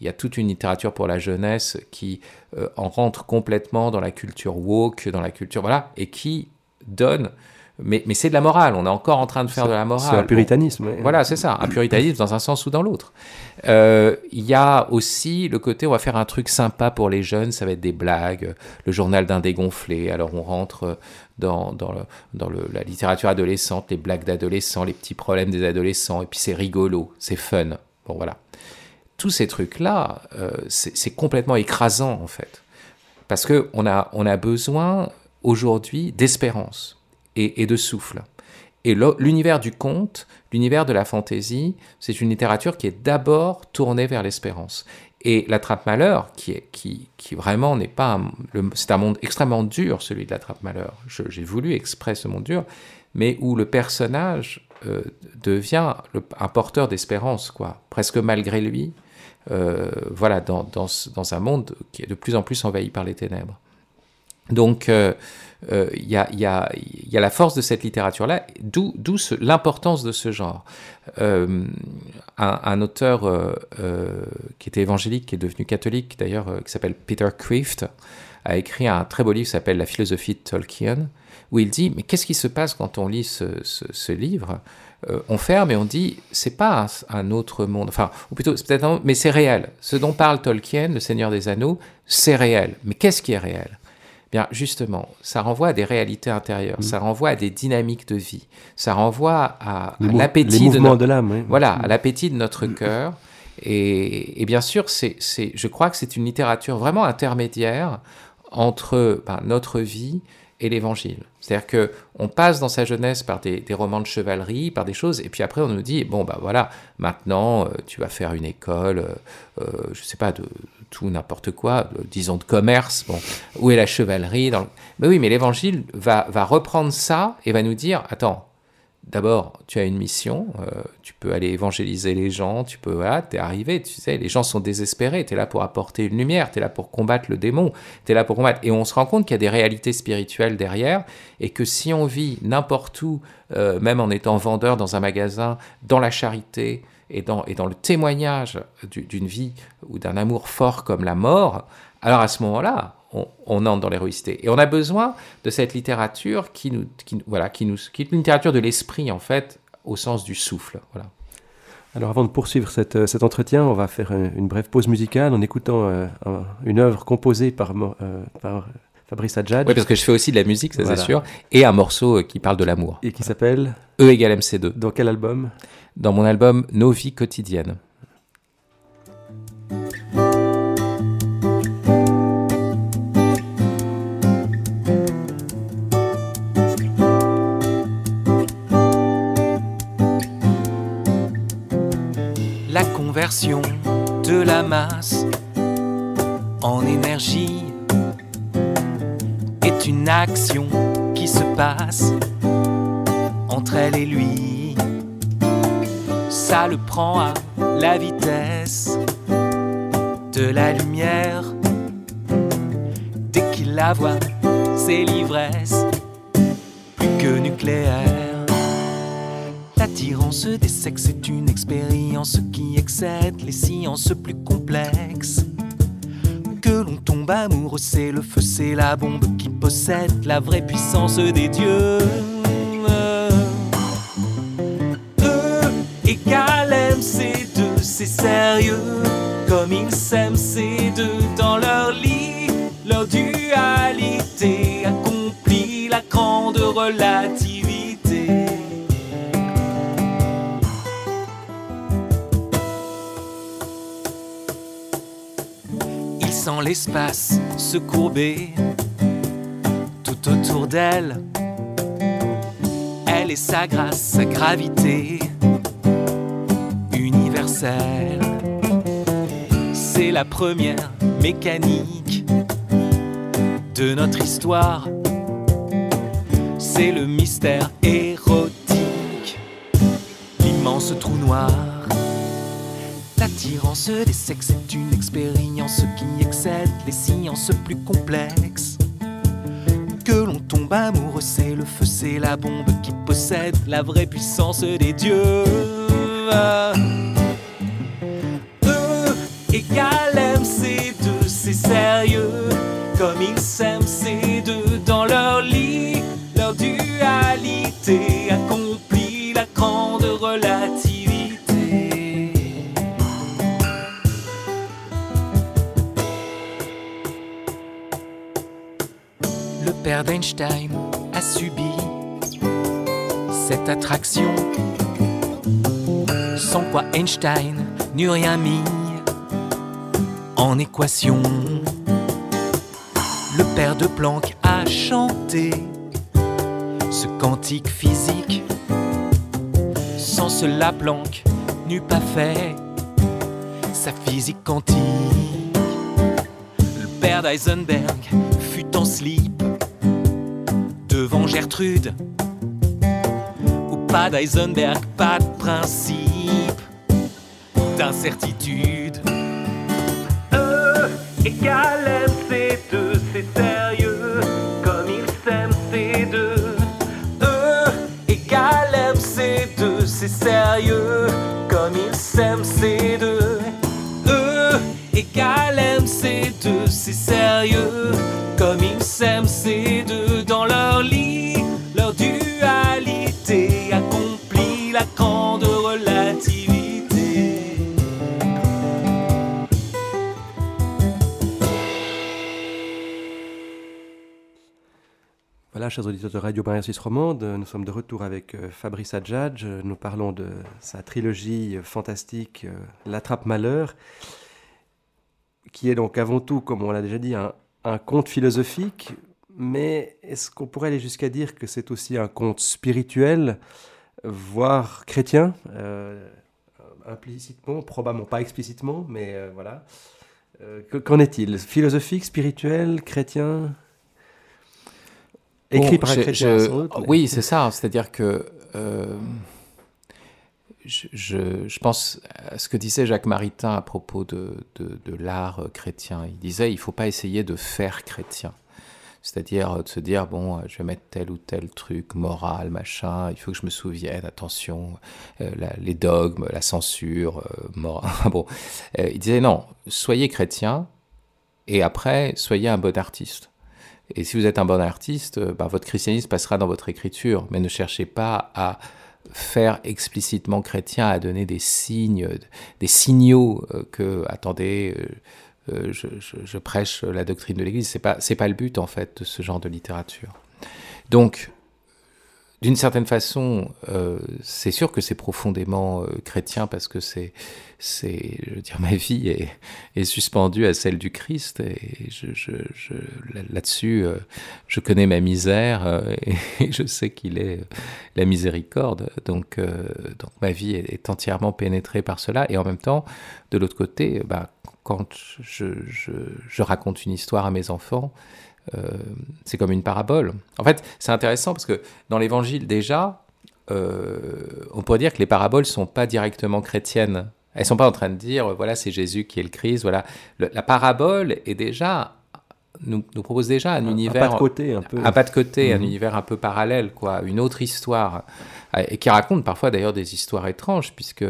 Il y a toute une littérature pour la jeunesse qui en rentre complètement dans la culture woke, dans la culture, voilà, et qui donne mais, mais c'est de la morale. On est encore en train de faire de la morale. C'est un puritanisme. Voilà, c'est ça. Un puritanisme dans un sens ou dans l'autre. Euh, il y a aussi le côté, on va faire un truc sympa pour les jeunes, ça va être des blagues, le journal d'un dégonflé. Alors on rentre dans, le, dans le, la littérature adolescente, les blagues d'adolescents, les petits problèmes des adolescents, et puis c'est rigolo, c'est fun. Bon voilà. Tous ces trucs-là, euh, c'est complètement écrasant en fait. Parce qu'on a, on a besoin aujourd'hui d'espérance et, de souffle. Et l'univers du conte, l'univers de la fantaisie, c'est une littérature qui est d'abord tournée vers l'espérance. Et la trappe-malheur, qui, qui, qui vraiment n'est pas... C'est un monde extrêmement dur, celui de la trappe-malheur. J'ai voulu exprès ce monde dur, mais où le personnage euh, devient un porteur d'espérance, quoi, presque malgré lui, euh, voilà, dans, dans, dans, un monde qui est de plus en plus envahi par les ténèbres. Donc, euh, il y, a, y, a, la force de cette littérature-là, d'où l'importance de ce genre. Un, un, auteur qui était évangélique, qui est devenu catholique d'ailleurs, qui s'appelle Peter Kreeft, a écrit un très beau livre qui s'appelle La philosophie de Tolkien, où il dit, mais qu'est-ce qui se passe quand on lit ce, livre? Euh, On ferme et on dit, c'est pas un, autre monde, enfin, ou plutôt, peut-être, mais c'est réel. Ce dont parle Tolkien, le Seigneur des Anneaux, c'est réel. Mais qu'est-ce qui est réel? Bien, justement, ça renvoie à des réalités intérieures, mm. ça renvoie à des dynamiques de vie, ça renvoie à, l'appétit de, de l'âme. Voilà, à l'appétit de notre cœur. Et, bien sûr, c'est, je crois que c'est une littérature vraiment intermédiaire entre ben, notre vie et l'évangile. C'est-à-dire que on passe dans sa jeunesse par des, romans de chevalerie, par des choses, et puis après on nous dit bon bah voilà, maintenant euh, tu vas faire une école, euh, euh, je sais pas de tout n'importe quoi, disons de commerce. Où est la chevalerie Mais oui, mais l'évangile va va reprendre ça et va nous dire attends, d'abord, tu as une mission, euh, tu peux aller évangéliser les gens, tu peux, voilà, t'es arrivé, tu sais, les gens sont désespérés, tu es là pour apporter une lumière, tu es là pour combattre le démon, tu es là pour combattre. Et on se rend compte qu'il y a des réalités spirituelles derrière, et que si on vit n'importe où, euh, même en étant vendeur dans un magasin, dans la charité, et dans, et dans le témoignage d'une vie ou d'un amour fort comme la mort, alors à ce moment-là, on, entre dans l'héroïcité. Et on a besoin de cette littérature qui nous, voilà, qui nous, qui est une littérature de l'esprit en fait, au sens du souffle. Voilà. Alors avant de poursuivre euh, cet entretien, on va faire une, brève pause musicale en écoutant euh, une œuvre composée par, euh, par Fabrice Adjad. Oui, parce que je fais aussi de la musique, ça c'est sûr, et un morceau qui parle de l'amour. Et qui s'appelle E égale MC2. Dans quel album? Dans mon album Nos vies quotidiennes. De la masse en énergie est une action qui se passe entre elle et lui. Ça le prend à la vitesse de la lumière. Dès qu'il la voit, c'est l'ivresse plus que nucléaire. L'attirance des sexes est une expérience qui excède les sciences plus complexes. Que l'on tombe amoureux, c'est le feu, c'est la bombe qui possède la vraie puissance des dieux. E égale MC2, c'est sérieux. Comme ils s'aiment ces deux dans leur lit, leur dualité accomplit la grande relativité. L'espace se courber tout autour d'elle. Elle et sa grâce, sa gravité universelle. C'est la première mécanique de notre histoire. C'est le mystère érotique, l'immense trou noir L'attirance des sexes est une expérience qui excède les sciences plus complexes. Que l'on tombe amoureux, c'est le feu, c'est la bombe qui possède la vraie puissance des dieux. Einstein n'eût rien mis en équation. Le père de Planck a chanté ce cantique physique science la planque n'eût pas fait sa physique quantique. Le père d'Eisenberg fut en slip devant Gertrude. Ou pas d'Eisenberg, pas de principe d'incertitude. E égale MC2, c'est sérieux, comme il s'aime C2. E égale MC2, c'est sérieux, comme il s'aime C2. E égale MC2, c'est sérieux, comme il s'aime C2 Chers auditeurs de Radio Maria Suisse Romande, nous sommes de retour avec euh, Fabrice Adjadj. Nous parlons de sa trilogie fantastique euh, L'attrape malheur, qui est donc avant tout, comme on l'a déjà dit, un, conte philosophique, mais est-ce qu'on pourrait aller jusqu'à dire que c'est aussi un conte spirituel, voire chrétien? Euh, Implicitement, probablement pas explicitement, mais euh, voilà. Euh, qu'en est-il? Philosophique, spirituel, chrétien? Écrit Bon, par un chrétien, je- mais- Oui, c'est ça. C'est-à-dire que euh, je, je- je pense à ce que disait Jacques Maritain à propos de, de- de l'art chrétien. Il disait il faut pas essayer de faire chrétien. C'est-à-dire de se dire, bon, euh, je vais mettre tel ou tel truc moral, machin, il faut que je me souvienne, attention, euh, la- les dogmes, la censure, euh, moral. bon. Il disait, non, soyez chrétien, et après, soyez un bon artiste. Et si vous êtes un bon artiste, euh, bah, votre christianisme passera dans votre écriture, mais ne cherchez pas à faire explicitement chrétien, à donner des signes, des signaux euh, que, attendez, euh, euh, je, je- prêche la doctrine de l'Église. C'est pas, pas le but en fait de ce genre de littérature. Donc, d'une certaine façon, euh, c'est sûr que c'est profondément euh, chrétien parce que c'est, c'est, je veux dire, ma vie est, suspendue à celle du Christ et là-dessus, euh, je connais ma misère et je sais qu'il est la miséricorde. Donc, donc ma vie est, entièrement pénétrée par cela et en même temps, de l'autre côté, bah, quand je, je, raconte une histoire à mes enfants, c'est comme une parabole. En fait, c'est intéressant parce que dans l'Évangile déjà, euh, on pourrait dire que les paraboles sont pas directement chrétiennes. Elles sont pas en train de dire, voilà, c'est Jésus qui est le Christ. Voilà, Le- la parabole est déjà nous, nous propose déjà un, un, univers un pas de côté un peu. un pas de côté, un Mhm. univers un peu parallèle, quoi, une autre histoire, euh, et qui raconte parfois d'ailleurs des histoires étranges, puisque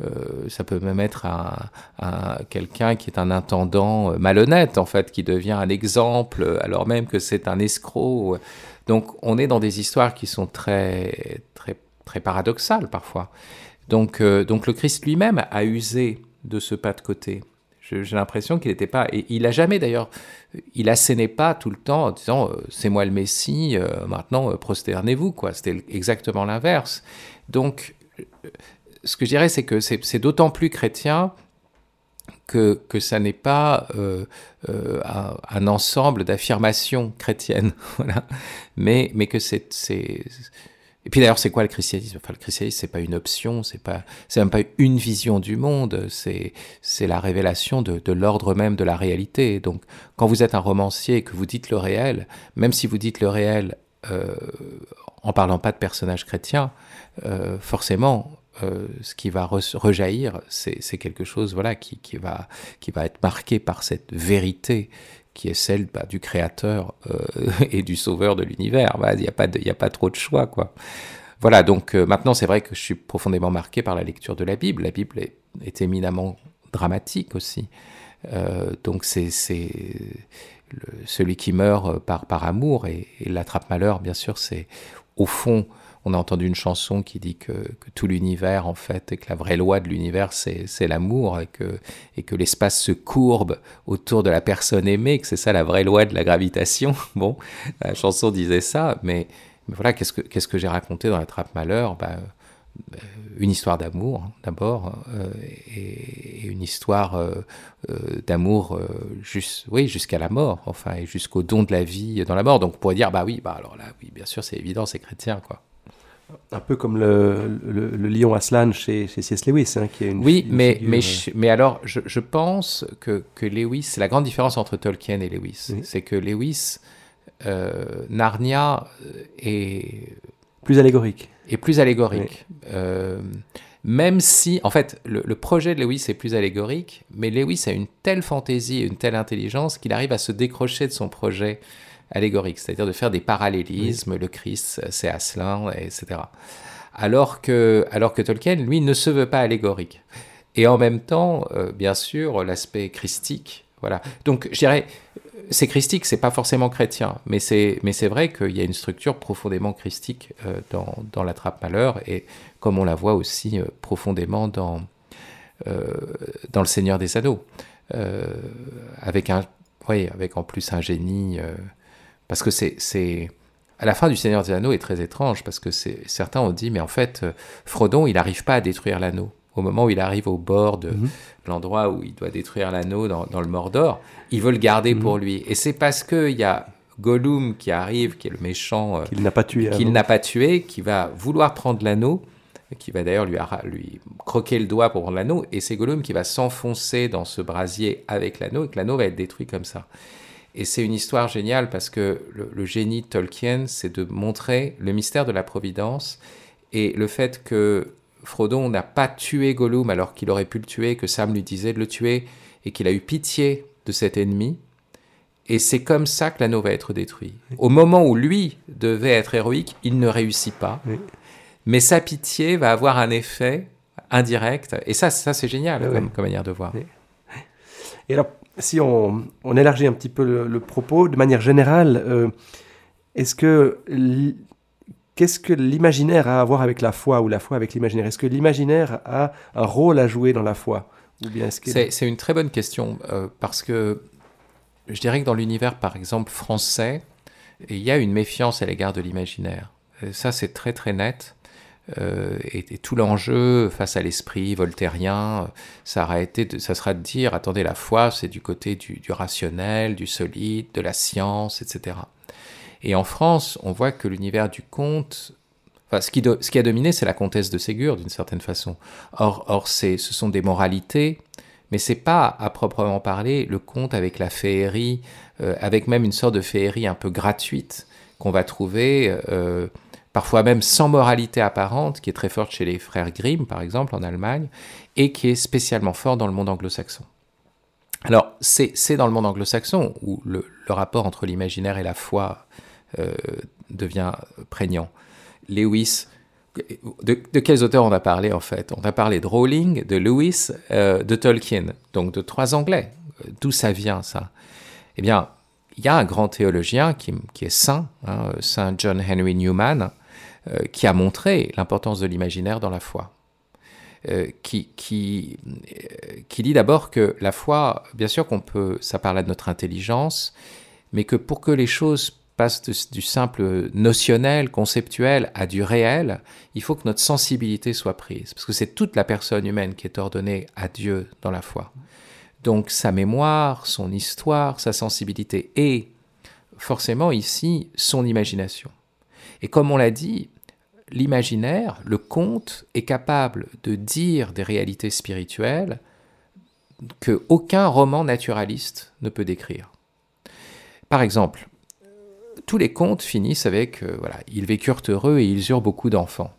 euh, ça peut même être un, un- quelqu'un qui est un intendant euh, malhonnête, en fait, qui devient un exemple, euh, alors même que c'est un escroc. Donc on est dans des histoires qui sont très, très, très paradoxales parfois. Donc, donc le Christ lui-même a usé de ce pas de côté. J'ai l'impression qu'il n'était pas, et il a jamais d'ailleurs, il assénait pas tout le temps en disant c'est moi le Messie, maintenant prosternez-vous. C'était exactement l'inverse. Donc, ce que je dirais c'est que c'est d'autant plus chrétien que, que ça n'est pas euh, euh, un, ensemble d'affirmations chrétiennes, voilà. Mais, mais que c'est- et puis d'ailleurs, c'est quoi le christianisme? Enfin, le christianisme, c'est pas une option, c'est pas, c'est même pas une vision du monde, c'est, c'est la révélation de, de l'ordre même de la réalité. Donc, quand vous êtes un romancier et que vous dites le réel, même si vous dites le réel euh, en parlant pas de personnages chrétiens, euh, forcément, euh, ce qui va re- rejaillir, c'est, quelque chose, voilà, qui, va, être marqué par cette vérité qui est celle bah, du créateur euh, et du sauveur de l'univers. Bah, Il n'y a, pas a pas trop de choix, quoi. Voilà, donc euh, maintenant c'est vrai que je suis profondément marqué par la lecture de la Bible. La Bible est, éminemment dramatique aussi. Donc c'est celui qui meurt par, par amour et, et l'attrape-malheur, bien sûr, c'est au fond, on a entendu une chanson qui dit que, tout l'univers, en fait, et que la vraie loi de l'univers, c'est l'amour et que, l'espace se courbe autour de la personne aimée, que c'est ça la vraie loi de la gravitation. Bon, la chanson disait ça, mais, voilà, qu'est-ce que, j'ai raconté dans l'attrape-malheur ben, euh, Une histoire d'amour, hein, d'abord, euh, et, une histoire euh, d'amour jusqu'à la mort, enfin, et jusqu'au don de la vie dans la mort. Donc, on pourrait dire, bah oui, bah alors là, oui, bien sûr, c'est évident, c'est chrétien, quoi. Un peu comme le, le, lion Aslan chez, chez C.S. Lewis, hein, qui est une Oui, mais, mais, mais alors, je, je pense que, que Lewis, c'est la grande différence entre Tolkien et Lewis. C'est que Lewis, euh, Narnia est... Plus allégorique. Est plus allégorique. Euh, même si, en fait, le, projet de Lewis est plus allégorique, mais Lewis a une telle fantaisie et une telle intelligence qu'il arrive à se décrocher de son projet allégorique, c'est-à-dire de faire des parallélismes, le Christ, c'est Aslan, etc. Alors que, alors que Tolkien, lui, ne se veut pas allégorique. Et en même temps, euh, bien sûr, l'aspect christique, voilà. Donc, je dirais, c'est christique, c'est pas forcément chrétien, mais c'est mais c'est vrai qu'il y a une structure profondément christique euh, dans, dans la trappe malheur et comme on la voit aussi euh, profondément dans dans le Seigneur des Anneaux, avec un oui, avec en plus un génie parce que c'est à la fin du Seigneur des Anneaux est très étrange parce que certains ont dit mais en fait Frodon il n'arrive pas à détruire l'anneau au moment où il arrive au bord de mhm. l'endroit où il doit détruire l'anneau dans, le Mordor, il veut le garder pour mhm. lui. Et c'est parce qu'il y a Gollum qui arrive, qui est le méchant, euh, qu'il n'a pas tué, qu'il n'a pas tué, qui va vouloir prendre l'anneau, qui va d'ailleurs lui, lui croquer le doigt pour prendre l'anneau, et c'est Gollum qui va s'enfoncer dans ce brasier avec l'anneau, et que l'anneau va être détruit comme ça. Et c'est une histoire géniale parce que le, le génie de Tolkien, c'est de montrer le mystère de la providence et le fait que Frodon n'a pas tué Gollum alors qu'il aurait pu le tuer, que Sam lui disait de le tuer, et qu'il a eu pitié de cet ennemi. Et c'est comme ça que l'anneau va être détruit. Au moment où lui devait être héroïque, il ne réussit pas. Mais sa pitié va avoir un effet indirect. Et ça, ça c'est génial comme, manière de voir. Et alors, si on, élargit un petit peu le, propos, de manière générale, euh, est-ce que Qu'est-ce que l'imaginaire a à voir avec la foi ou la foi avec l'imaginaire? Est-ce que l'imaginaire a un rôle à jouer dans la foi? C'est une très bonne question euh, parce que je dirais que dans l'univers, par exemple, français, il y a une méfiance à l'égard de l'imaginaire. Ça, c'est très très net. Euh, et, tout l'enjeu face à l'esprit voltairien, ça, été ça sera de dire, attendez, la foi, c'est du côté du, rationnel, du solide, de la science, etc. Et en France, on voit que l'univers du conte, enfin, ce, qui a dominé, c'est la comtesse de Ségur, d'une certaine façon. Or, ce sont des moralités, mais c'est pas, à proprement parler, le conte avec la féerie, euh, avec même une sorte de féerie un peu gratuite qu'on va trouver, euh, parfois même sans moralité apparente, qui est très forte chez les frères Grimm, par exemple, en Allemagne, et qui est spécialement fort dans le monde anglo-saxon. Alors, c'est dans le monde anglo-saxon où le, rapport entre l'imaginaire et la foi euh, devient prégnant. Lewis, de, quels auteurs on a parlé en fait? On a parlé de Rowling, de Lewis, euh, de Tolkien, donc de trois Anglais. D'où ça vient ça? Eh bien, il y a un grand théologien qui, est saint, hein, Saint John Henry Newman, euh, qui a montré l'importance de l'imaginaire dans la foi. qui, qui, qui dit d'abord que la foi, bien sûr qu'on peut, ça parle de notre intelligence, mais que pour que les choses passe du simple notionnel, conceptuel à du réel, il faut que notre sensibilité soit prise, parce que c'est toute la personne humaine qui est ordonnée à Dieu dans la foi. Donc sa mémoire, son histoire, sa sensibilité et forcément ici son imagination. Et comme on l'a dit, l'imaginaire, le conte, est capable de dire des réalités spirituelles que aucun roman naturaliste ne peut décrire. Par exemple, tous les contes finissent avec euh, voilà, ils vécurent heureux et ils eurent beaucoup d'enfants.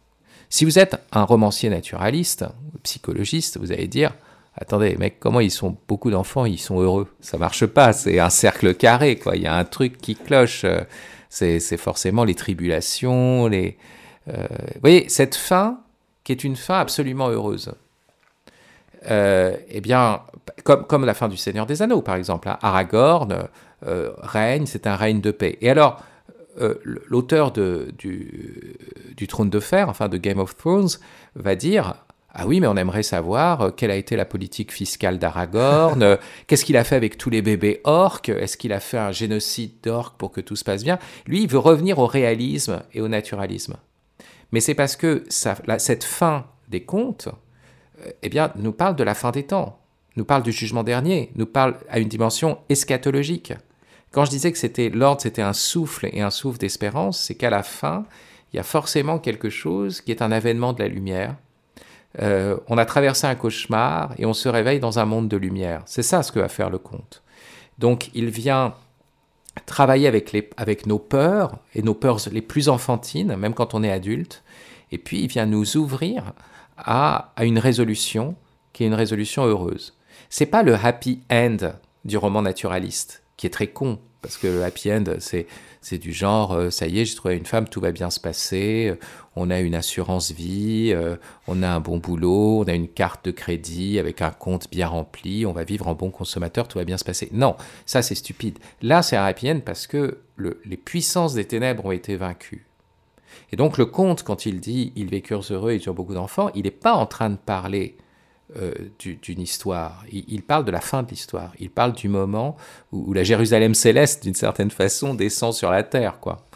Si vous êtes un romancier naturaliste, psychologiste, vous allez dire attendez, mec, comment ils sont beaucoup d'enfants, ils sont heureux Ça marche pas, c'est un cercle carré, quoi. Il y a un truc qui cloche. Euh, c'est forcément les tribulations, les. Euh, vous voyez, cette fin, qui est une fin absolument heureuse. eh bien, comme, comme la fin du Seigneur des Anneaux, par exemple. Hein. Aragorn euh, règne, c'est un règne de paix. Et alors, euh, l'auteur du, du, Trône de Fer, enfin de Game of Thrones, va dire ah oui, mais on aimerait savoir euh, quelle a été la politique fiscale d'Aragorn, qu'est-ce qu'il a fait avec tous les bébés orques, est-ce qu'il a fait un génocide d'orques pour que tout se passe bien? Lui, il veut revenir au réalisme et au naturalisme. Mais c'est parce que cette fin des contes, eh bien, nous parle de la fin des temps, nous parle du jugement dernier, nous parle à une dimension eschatologique. Quand je disais que c'était l'ordre, c'était un souffle et un souffle d'espérance, c'est qu'à la fin, il y a forcément quelque chose qui est un avènement de la lumière. Euh, on a traversé un cauchemar et on se réveille dans un monde de lumière. C'est ça ce que va faire le conte. Donc il vient travailler avec, les, avec nos peurs et nos peurs les plus enfantines, même quand on est adulte, et puis il vient nous ouvrir à, à une résolution qui est une résolution heureuse. C'est pas le happy end du roman naturaliste, qui est très con, parce que le happy end, c'est c'est du genre, euh, ça y est, j'ai trouvé une femme, tout va bien se passer, euh, on a une assurance vie, euh, on a un bon boulot, on a une carte de crédit avec un compte bien rempli, on va vivre en bon consommateur, tout va bien se passer. Non, ça c'est stupide. Là, c'est un happy end parce que les puissances des ténèbres ont été vaincues. Et donc le conte, quand il dit ils vécurent heureux, ils eurent beaucoup d'enfants, il n'est pas en train de parler euh, d'une histoire. Il, parle de la fin de l'histoire. Il parle du moment où, la Jérusalem céleste, d'une certaine façon, descend sur la terre, quoi.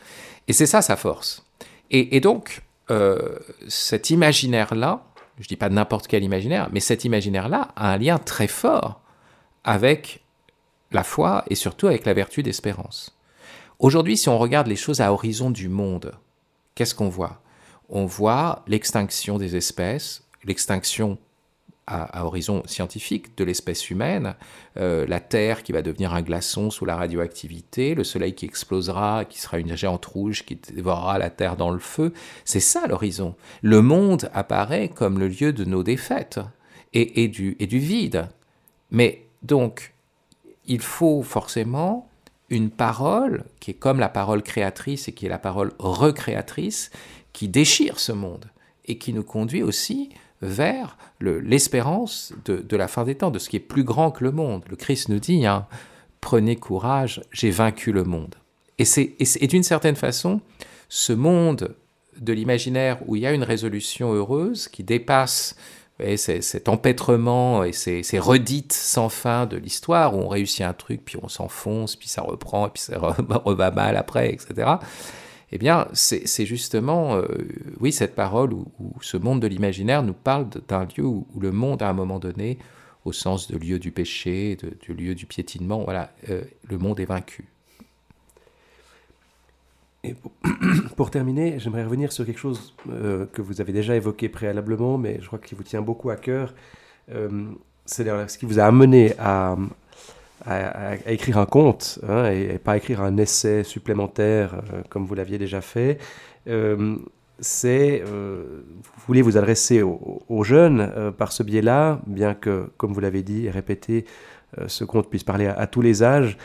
Et c'est ça sa force. Et, donc, euh, cet imaginaire-là, je dis pas n'importe quel imaginaire, mais cet imaginaire-là a un lien très fort avec la foi et surtout avec la vertu d'espérance. Aujourd'hui, si on regarde les choses à horizon du monde, qu'est-ce qu'on voit? On voit l'extinction des espèces, l'extinction à, horizon scientifique de l'espèce humaine, euh, la Terre qui va devenir un glaçon sous la radioactivité, le Soleil qui explosera, qui sera une géante rouge qui dévorera la Terre dans le feu, c'est ça l'horizon. Le monde apparaît comme le lieu de nos défaites et, et du vide. Mais donc, il faut forcément une parole qui est comme la parole créatrice et qui est la parole recréatrice, qui déchire ce monde et qui nous conduit aussi vers l'espérance de, la fin des temps, de ce qui est plus grand que le monde. Le Christ nous dit, hein, prenez courage, j'ai vaincu le monde. Et c'est d'une certaine façon ce monde de l'imaginaire où il y a une résolution heureuse qui dépasse cet empêtrement et ces, redites sans fin de l'histoire où on réussit un truc, puis on s'enfonce, puis ça reprend, et puis ça va mal après, etc eh bien, c'est justement, euh, oui, cette parole où, ce monde de l'imaginaire nous parle d'un lieu où, le monde, à un moment donné, au sens de lieu du péché, de, lieu du piétinement, voilà, euh, le monde est vaincu. Et pour, terminer, j'aimerais revenir sur quelque chose euh, que vous avez déjà évoqué préalablement, mais je crois qu'il vous tient beaucoup à cœur. c'est ce qui vous a amené à, à, écrire un conte hein, et, pas écrire un essai supplémentaire euh, comme vous l'aviez déjà fait. Euh, c'est, euh, vous voulez vous adresser aux, jeunes par ce biais-là, bien que, comme vous l'avez dit et répété, ce conte puisse parler à, tous les âges.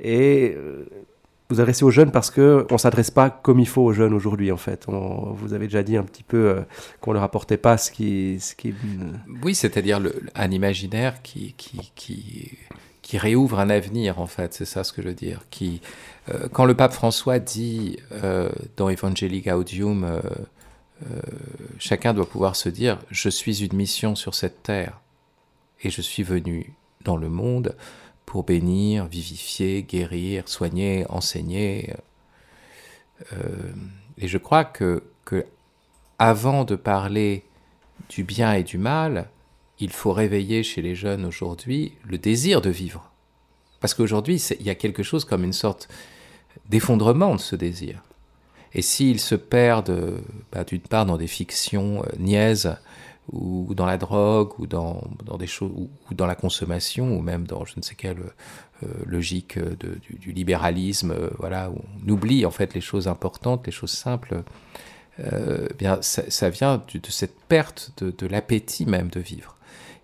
Et vous adresser aux jeunes parce qu'on ne s'adresse pas comme il faut aux jeunes aujourd'hui, en fait. On, vous avez déjà dit un petit peu qu'on ne leur apportait pas ce qui... Ce qui... Oui, c'est-à-dire un imaginaire qui, qui, qui réouvre un avenir, en fait, c'est ça ce que je veux dire. Qui, euh, quand le pape François dit euh, dans Evangelii Gaudium, euh, chacun doit pouvoir se dire Je suis une mission sur cette terre, et je suis venu dans le monde pour bénir, vivifier, guérir, soigner, enseigner. et je crois que, que avant de parler du bien et du mal, il faut réveiller chez les jeunes aujourd'hui le désir de vivre. Parce qu'aujourd'hui, il y a quelque chose comme une sorte d'effondrement de ce désir. Et s'ils se perdent, bah, d'une part, dans des fictions euh, niaises, ou dans la drogue, ou dans, des choses, ou, dans la consommation, ou même dans je ne sais quelle euh, logique du, libéralisme, euh, voilà, où on oublie en fait les choses importantes, les choses simples, bien ça, vient de, cette perte de l'appétit même de vivre.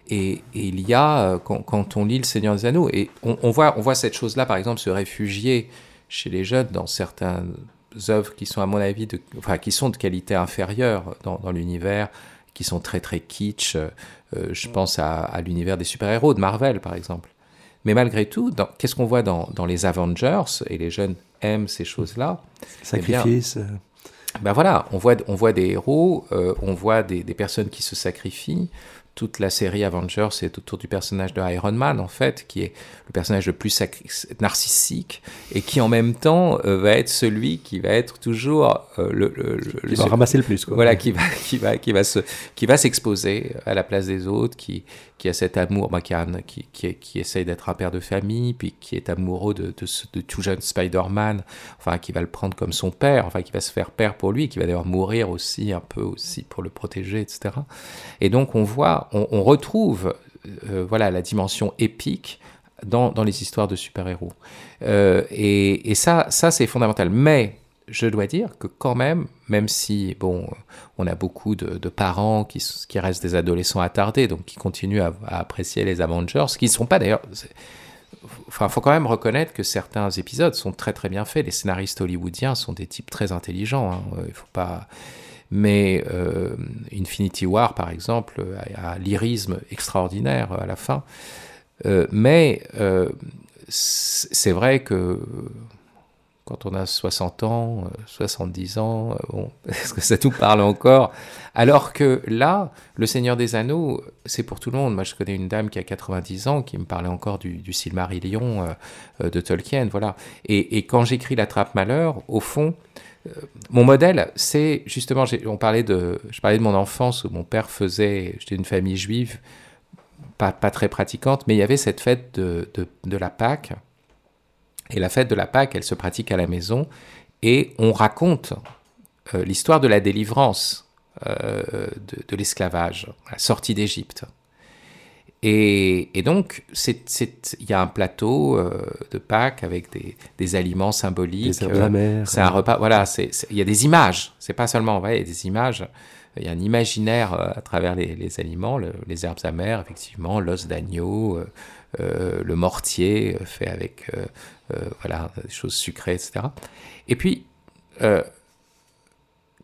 Et, il y a, euh, quand, on lit Le Seigneur des Anneaux, et on, voit, on voit cette chose-là, par exemple, se réfugier chez les jeunes dans certaines œuvres qui sont, à mon avis, de, enfin, qui sont de qualité inférieure dans, l'univers, qui sont très très kitsch. Euh, je pense à, l'univers des super-héros de Marvel, par exemple. Mais malgré tout, qu'est-ce qu'on voit dans, les Avengers Et les jeunes aiment ces choses-là? Sacrifice. Eh ben voilà, on voit, on voit des héros, euh, on voit des, des, personnes qui se sacrifient, toute la série Avengers est autour du personnage de Iron Man, en fait, qui est le personnage le plus narcissique et qui en même temps euh, va être celui qui va être toujours euh, le, qui va ramasser le plus. Quoi. Voilà, qui va, qui va, qui va se, qui va s'exposer à la place des autres, qui, qui a cet amour, bah, qui, qui, essaye d'être un père de famille, puis qui est amoureux de, de, de tout jeune Spider-Man, enfin, qui va le prendre comme son père, enfin, qui va se faire père pour lui, qui va d'ailleurs mourir aussi un peu aussi pour le protéger, etc. Et donc on voit, on, retrouve, euh, voilà, la dimension épique dans, dans les histoires de super-héros. Euh, et, et, ça, ça c'est fondamental. Mais je dois dire que quand même, même si bon, on a beaucoup de, parents qui, restent des adolescents attardés, donc qui continuent à, apprécier les Avengers, qui ne sont pas d'ailleurs. Enfin, faut quand même reconnaître que certains épisodes sont très très bien faits. Les scénaristes hollywoodiens sont des types très intelligents. Hein. Il faut pas. Mais euh, Infinity War, par exemple, a, a lyrisme extraordinaire à la fin. Euh, mais euh, c'est vrai que quand on a 60 ans, 70 ans, bon, est-ce que ça tout parle encore? Alors que là, Le Seigneur des Anneaux, c'est pour tout le monde. Moi, je connais une dame qui a 90 ans qui me parlait encore du, du Silmarillion de Tolkien, voilà. Et, quand j'écris La Trappe Malheur, au fond, mon modèle, c'est justement, on parlait de, je parlais de mon enfance où mon père faisait, j'étais d'une famille juive, pas, pas, très pratiquante, mais il y avait cette fête de, de, la Pâque. Et la fête de la Pâque, elle se pratique à la maison. Et on raconte euh, l'histoire de la délivrance euh, de, de l'esclavage, la sortie d'Égypte. Et, donc, il y a un plateau euh, de Pâques avec des, des aliments symboliques. C'est un repas. Voilà, il y a des images. C'est pas seulement, il y a des images. Il y a un imaginaire euh, à travers les, les aliments, les herbes amères, effectivement, l'os d'agneau, euh, le mortier fait avec voilà des choses sucrées, etc. Et puis,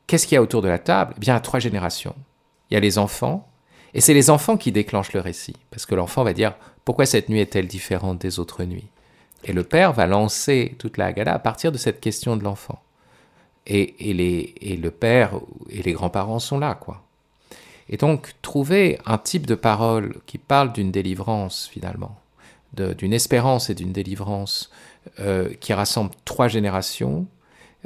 qu'est-ce qu'il y a autour de la table? Eh bien, trois générations. Il y a les enfants, et c'est les enfants qui déclenchent le récit, parce que l'enfant va dire pourquoi cette nuit est-elle différente des autres nuits? Et le père va lancer toute la gala à partir de cette question de l'enfant. Et, et, les, et le père et les grands-parents sont là, quoi. Et donc, trouver un type de parole qui parle d'une délivrance, finalement, d'une espérance et d'une délivrance euh, qui rassemble trois générations,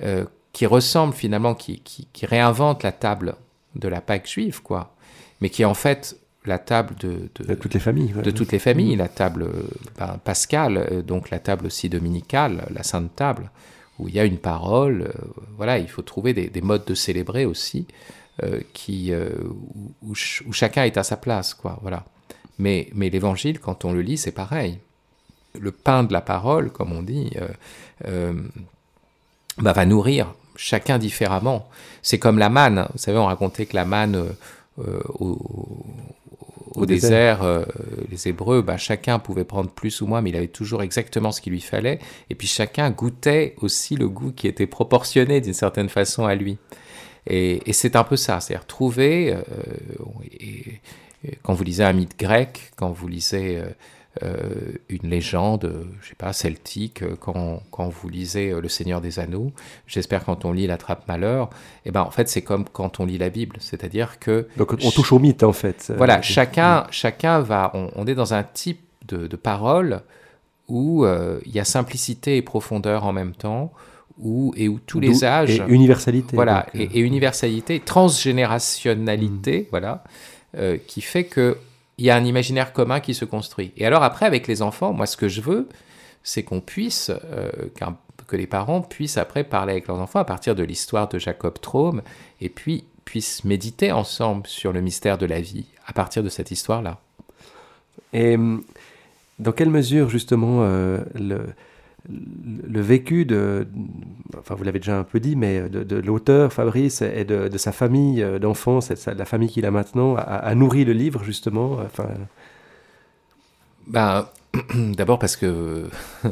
euh, qui ressemble finalement, qui, qui, qui réinvente la table de la Pâque juive, quoi mais qui est en fait la table de, de, toutes les familles. De toutes les familles, la table ben, pascale, euh, donc la table aussi dominicale, la sainte table, où il y a une parole. Euh, voilà, il faut trouver des, des, modes de célébrer aussi, qui, où, où, chacun est à sa place, quoi. Voilà. Mais, mais l'évangile, quand on le lit, c'est pareil. Le pain de la parole, comme on dit, bah, va nourrir chacun différemment. C'est comme la manne. Vous savez, on racontait que la manne euh, au, désert, euh, les Hébreux, bah, chacun pouvait prendre plus ou moins, mais il avait toujours exactement ce qu'il lui fallait. Et puis chacun goûtait aussi le goût qui était proportionné d'une certaine façon à lui. Et, c'est un peu ça, c'est-à-dire trouver, euh, et, quand vous lisez un mythe grec, quand vous lisez euh, une légende, je sais pas, celtique, euh, quand, quand vous lisez euh, Le Seigneur des Anneaux, j'espère quand on lit La Trappe Malheur, et eh ben en fait c'est comme quand on lit la Bible, c'est-à-dire que... Donc on touche au mythe en fait. Voilà, chacun, chacun va, on, est dans un type de, de parole où il y a simplicité et profondeur en même temps, où, et où tous les âges... Et universalité. Voilà, et, universalité, transgénérationnalité, mm. voilà, qui fait que il y a un imaginaire commun qui se construit. Et alors après, avec les enfants, moi, ce que je veux, c'est qu'on puisse, euh, que les parents puissent après parler avec leurs enfants à partir de l'histoire de Jacob Traum, et puis puissent méditer ensemble sur le mystère de la vie à partir de cette histoire-là. Et hum, dans quelle mesure, justement, euh, le, le vécu de, enfin vous l'avez déjà un peu dit, mais de, l'auteur Fabrice et de, sa famille euh, d'enfance, la famille qu'il a maintenant, a, nourri le livre justement. Enfin... Ben, d'abord parce que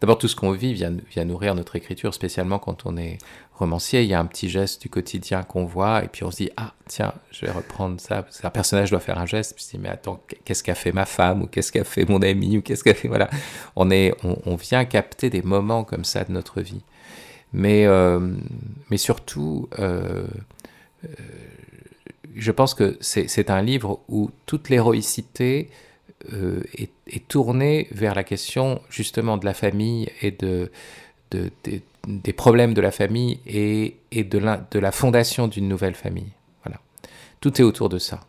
D'abord, tout ce qu'on vit vient, nourrir notre écriture, spécialement quand on est romancier. Il y a un petit geste du quotidien qu'on voit, et puis on se dit Ah, tiens, je vais reprendre ça. Parce qu'un personnage doit faire un geste, puis on se dit Mais attends, qu'est-ce qu'a fait ma femme, ou qu'est-ce qu'a fait mon ami, ou qu'est-ce qu'a fait. Voilà. On, est, on, vient capter des moments comme ça de notre vie. Mais, euh, mais surtout, euh, euh, je pense que c'est un livre où toute l'héroïcité est, tournée vers la question justement de la famille et de, des problèmes de la famille et, et de, la, de la fondation d'une nouvelle famille. Voilà. Tout est autour de ça.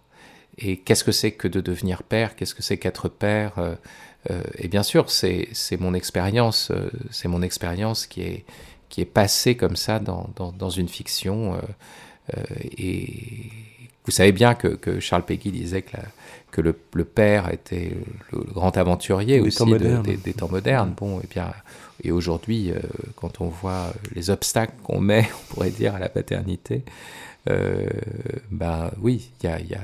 Et qu'est-ce que c'est que de devenir père? Qu'est-ce que c'est qu'être père? Euh, euh, Et bien sûr, c'est mon expérience, c'est mon expérience qui est, qui est passée comme ça dans, dans, dans une fiction. et vous savez bien que, que Charles Péguy disait que, la, que le, le, père était le, grand aventurier des aussi temps de, des, des, temps modernes. Bon, et bien, et aujourd'hui, euh, quand on voit les obstacles qu'on met, on pourrait dire, à la paternité, euh, bah oui, il y a, y, a,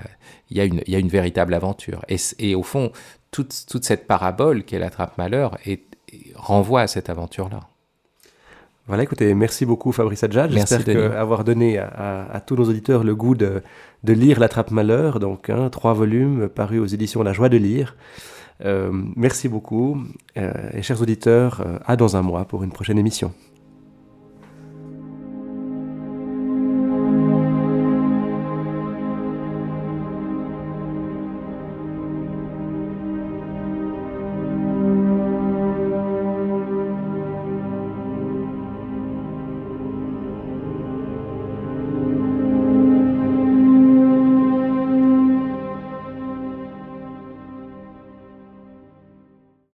y, a une, y a une véritable aventure. Et, et au fond, toute, toute cette parabole qu'est l'attrape-malheur renvoie à cette aventure-là. Voilà, écoutez, merci beaucoup Fabrice Adjad. J'espère avoir donné à, à, à, tous nos auditeurs le goût de, de lire L'Attrape-Malheur, donc hein, trois volumes parus aux éditions La Joie de lire. Euh, merci beaucoup euh, et chers auditeurs, euh, à dans un mois pour une prochaine émission.